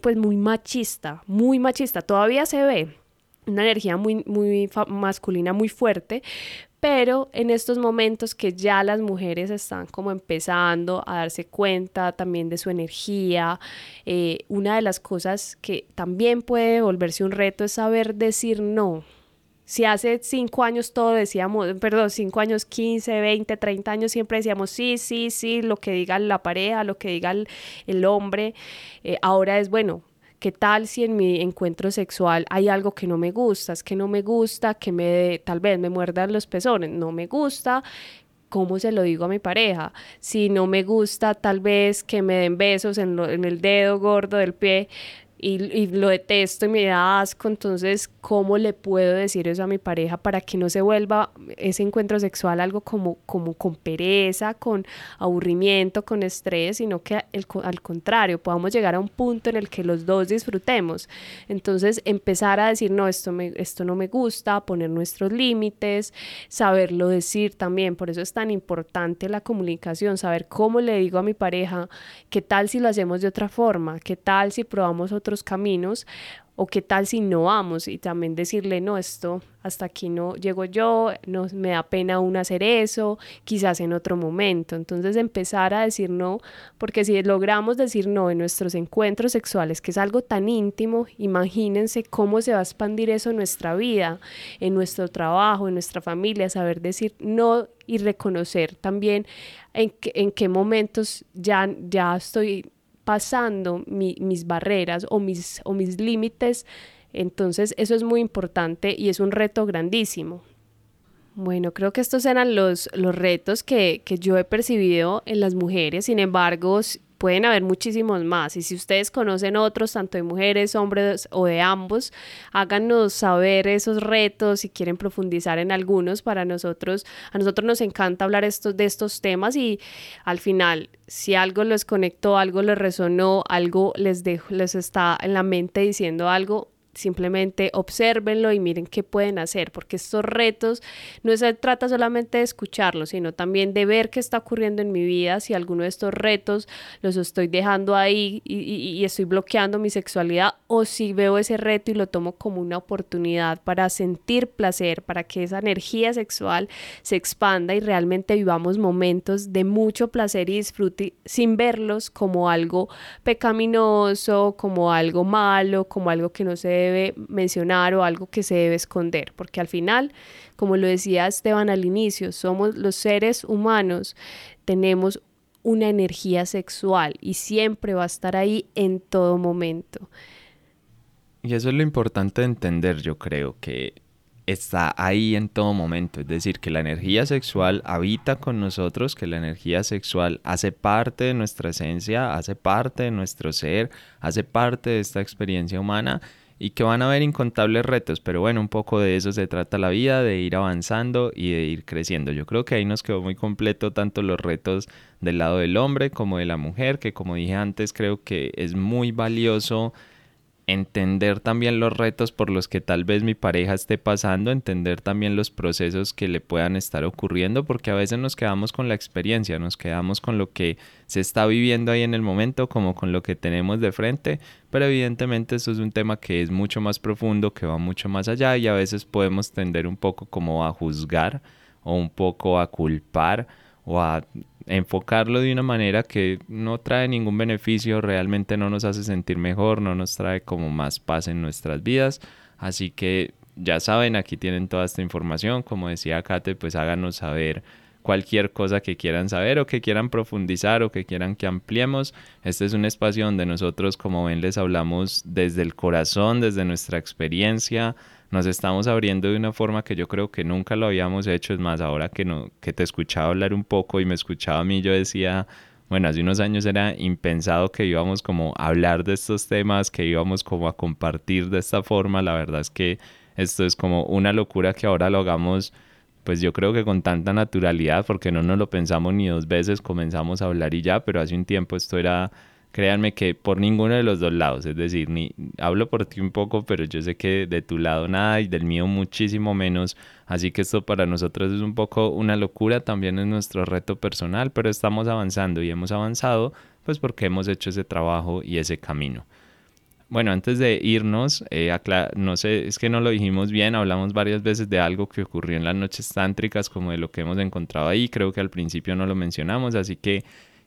pues muy machista, muy machista. Todavía se ve, una energía muy, muy masculina muy fuerte, pero en estos momentos que ya las mujeres están como empezando a darse cuenta también de su energía, eh, una de las cosas que también puede volverse un reto es saber decir no. Si hace cinco años todo decíamos, perdón, cinco años, 15, 20, 30 años, siempre decíamos sí, sí, sí, lo que diga la pareja, lo que diga el, hombre, eh, ahora es bueno, ¿Qué tal si en mi encuentro sexual hay algo que no me gusta? Es que no me gusta que me tal vez me muerdan los pezones, no me gusta. ¿Cómo se lo digo a mi pareja? Si no me gusta, tal vez que me den besos en, en el dedo gordo del pie, y, lo detesto y me da asco, entonces, ¿cómo le puedo decir eso a mi pareja para que no se vuelva ese encuentro sexual algo como, como con pereza, con aburrimiento, con estrés, sino que al contrario, podamos llegar a un punto en el que los dos disfrutemos? Entonces, empezar a decir, no, esto, me, esto no me gusta, poner nuestros límites, saberlo decir también, por eso es tan importante la comunicación, saber cómo le digo a mi pareja, qué tal si lo hacemos de otra forma, qué tal si probamos otro caminos o qué tal si no vamos y también decirle, no, esto hasta aquí no llego yo, no me da pena aún hacer eso, quizás en otro momento. Entonces empezar a decir no, porque si logramos decir no en nuestros encuentros sexuales, que es algo tan íntimo, imagínense cómo se va a expandir eso en nuestra vida, en nuestro trabajo, en nuestra familia, saber decir no y reconocer también en, en qué momentos ya, ya estoy pasando mis barreras o mis, o mis límites. Entonces eso es muy importante y es un reto grandísimo. Bueno, creo que estos eran los, los retos que, que yo he percibido en las mujeres. Sin embargo, pueden haber muchísimos más. Y si ustedes conocen otros, tanto de mujeres, hombres o de ambos, háganos saber esos retos si quieren profundizar en algunos para nosotros. A nosotros nos encanta hablar estos, de estos temas y al final, si algo les conectó, algo les resonó, algo les, dejó, les está en la mente diciendo algo, simplemente observenlo y miren qué pueden hacer, porque estos retos no se trata solamente de escucharlos, sino también de ver qué está ocurriendo en mi vida, si alguno de estos retos los estoy dejando ahí y, estoy bloqueando mi sexualidad, o si veo ese reto y lo tomo como una oportunidad para sentir placer, para que esa energía sexual se expanda y realmente vivamos momentos de mucho placer y disfrute sin verlos como algo pecaminoso, como algo malo, como algo que no se debe mencionar o algo que se debe esconder, porque al final, como lo decía Esteban al inicio, somos los seres humanos, tenemos una energía sexual y siempre va a estar ahí en todo momento. Y eso es lo importante de entender, yo creo, que está ahí en todo momento. Es decir, que la energía sexual habita con nosotros, que la energía sexual hace parte de nuestra esencia, hace parte de nuestro ser, hace parte de esta experiencia humana y que van a haber incontables retos, pero bueno, un poco de eso se trata la vida, de ir avanzando y de ir creciendo. Yo creo que ahí nos quedó muy completo tanto los retos del lado del hombre como de la mujer, que como dije antes, creo que es muy valioso entender también los retos por los que tal vez mi pareja esté pasando, entender también los procesos que le puedan estar ocurriendo, porque a veces nos quedamos con la experiencia, nos quedamos con lo que se está viviendo ahí en el momento, como con lo que tenemos de frente, pero evidentemente esto es un tema que es mucho más profundo, que va mucho más allá y a veces podemos tender un poco como a juzgar o un poco a culpar o a enfocarlo de una manera que no trae ningún beneficio, realmente no nos hace sentir mejor, no nos trae como más paz en nuestras vidas. Así que ya saben, aquí tienen toda esta información. Como decía Kate, pues háganos saber cualquier cosa que quieran saber o que quieran profundizar o que quieran que ampliemos. Este es un espacio donde nosotros, como ven, les hablamos desde el corazón, desde nuestra experiencia, nos estamos abriendo de una forma que yo creo que nunca lo habíamos hecho. Es más, ahora que, no, que te escuchaba hablar un poco y me escuchaba a mí, yo decía, bueno, hace unos años era impensado que íbamos como a hablar de estos temas, que íbamos como a compartir de esta forma. La verdad es que esto es como una locura que ahora lo hagamos, pues yo creo que con tanta naturalidad, porque no nos lo pensamos ni dos veces, comenzamos a hablar y ya, pero hace un tiempo esto era créanme que por ninguno de los dos lados, es decir, ni hablo por ti un poco, pero yo sé que de tu lado nada y del mío muchísimo menos, así que esto para nosotros es un poco una locura, también es nuestro reto personal, pero estamos avanzando y hemos avanzado pues porque hemos hecho ese trabajo y ese camino. Bueno, antes de irnos, eh, no sé, es que no lo dijimos bien, hablamos varias veces de algo que ocurrió en las noches tántricas, como de lo que hemos encontrado ahí, creo que al principio no lo mencionamos, así que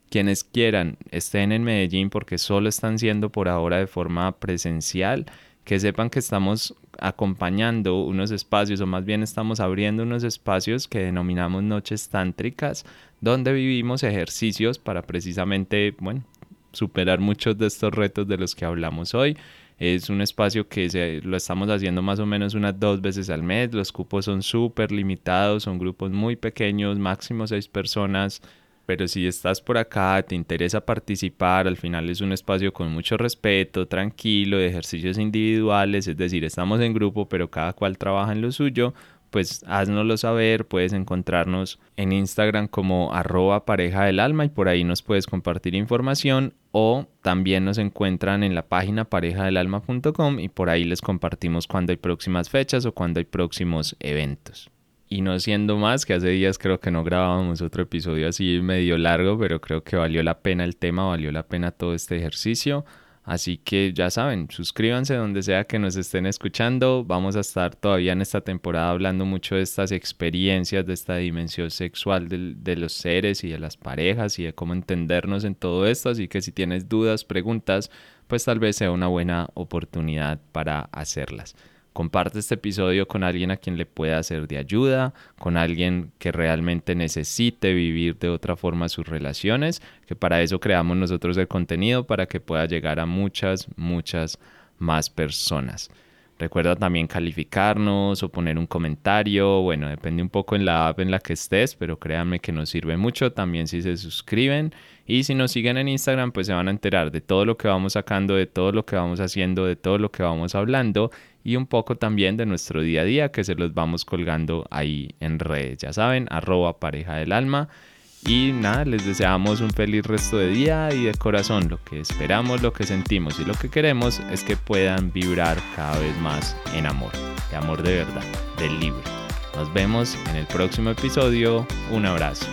quienes quieran estén en Medellín porque solo están siendo por ahora de forma presencial, que sepan que estamos acompañando unos espacios o más bien estamos abriendo unos espacios que denominamos noches tántricas donde vivimos ejercicios para precisamente, bueno, superar muchos de estos retos de los que hablamos hoy. Es un espacio que se, lo estamos haciendo más o menos unas dos veces al mes. Los cupos son súper limitados, son grupos muy pequeños, máximo seis personas pero si estás por acá, te interesa participar, al final es un espacio con mucho respeto, tranquilo, de ejercicios individuales, es decir, estamos en grupo, pero cada cual trabaja en lo suyo, pues haznoslo saber, puedes encontrarnos en Instagram como arroba pareja del alma y por ahí nos puedes compartir información o también nos encuentran en la página parejadelalma.com y por ahí les compartimos cuando hay próximas fechas o cuando hay próximos eventos. Y no siendo más, que hace días creo que no grabábamos otro episodio así medio largo, pero creo que valió la pena el tema, valió la pena todo este ejercicio. Así que ya saben, suscríbanse donde sea que nos estén escuchando. Vamos a estar todavía en esta temporada hablando mucho de estas experiencias, de esta dimensión sexual de, de, los seres y de las parejas y de cómo entendernos en todo esto. Así que si tienes dudas, preguntas, pues tal vez sea una buena oportunidad para hacerlas. Comparte este episodio con alguien a quien le pueda ser de ayuda, con alguien que realmente necesite vivir de otra forma sus relaciones, que para eso creamos nosotros el contenido, para que pueda llegar a muchas, muchas más personas. Recuerda también calificarnos o poner un comentario. Bueno, depende un poco en la app en la que estés, pero créanme que nos sirve mucho. También si se suscriben y si nos siguen en Instagram, pues se van a enterar de todo lo que vamos sacando, de todo lo que vamos haciendo, de todo lo que vamos hablando y un poco también de nuestro día a día que se los vamos colgando ahí en redes. Ya saben, arroba pareja del alma. Y nada, les deseamos un feliz resto de día y de corazón. Lo que esperamos, lo que sentimos y lo que queremos es que puedan vibrar cada vez más en amor. De amor de verdad, del libre. Nos vemos en el próximo episodio. Un abrazo.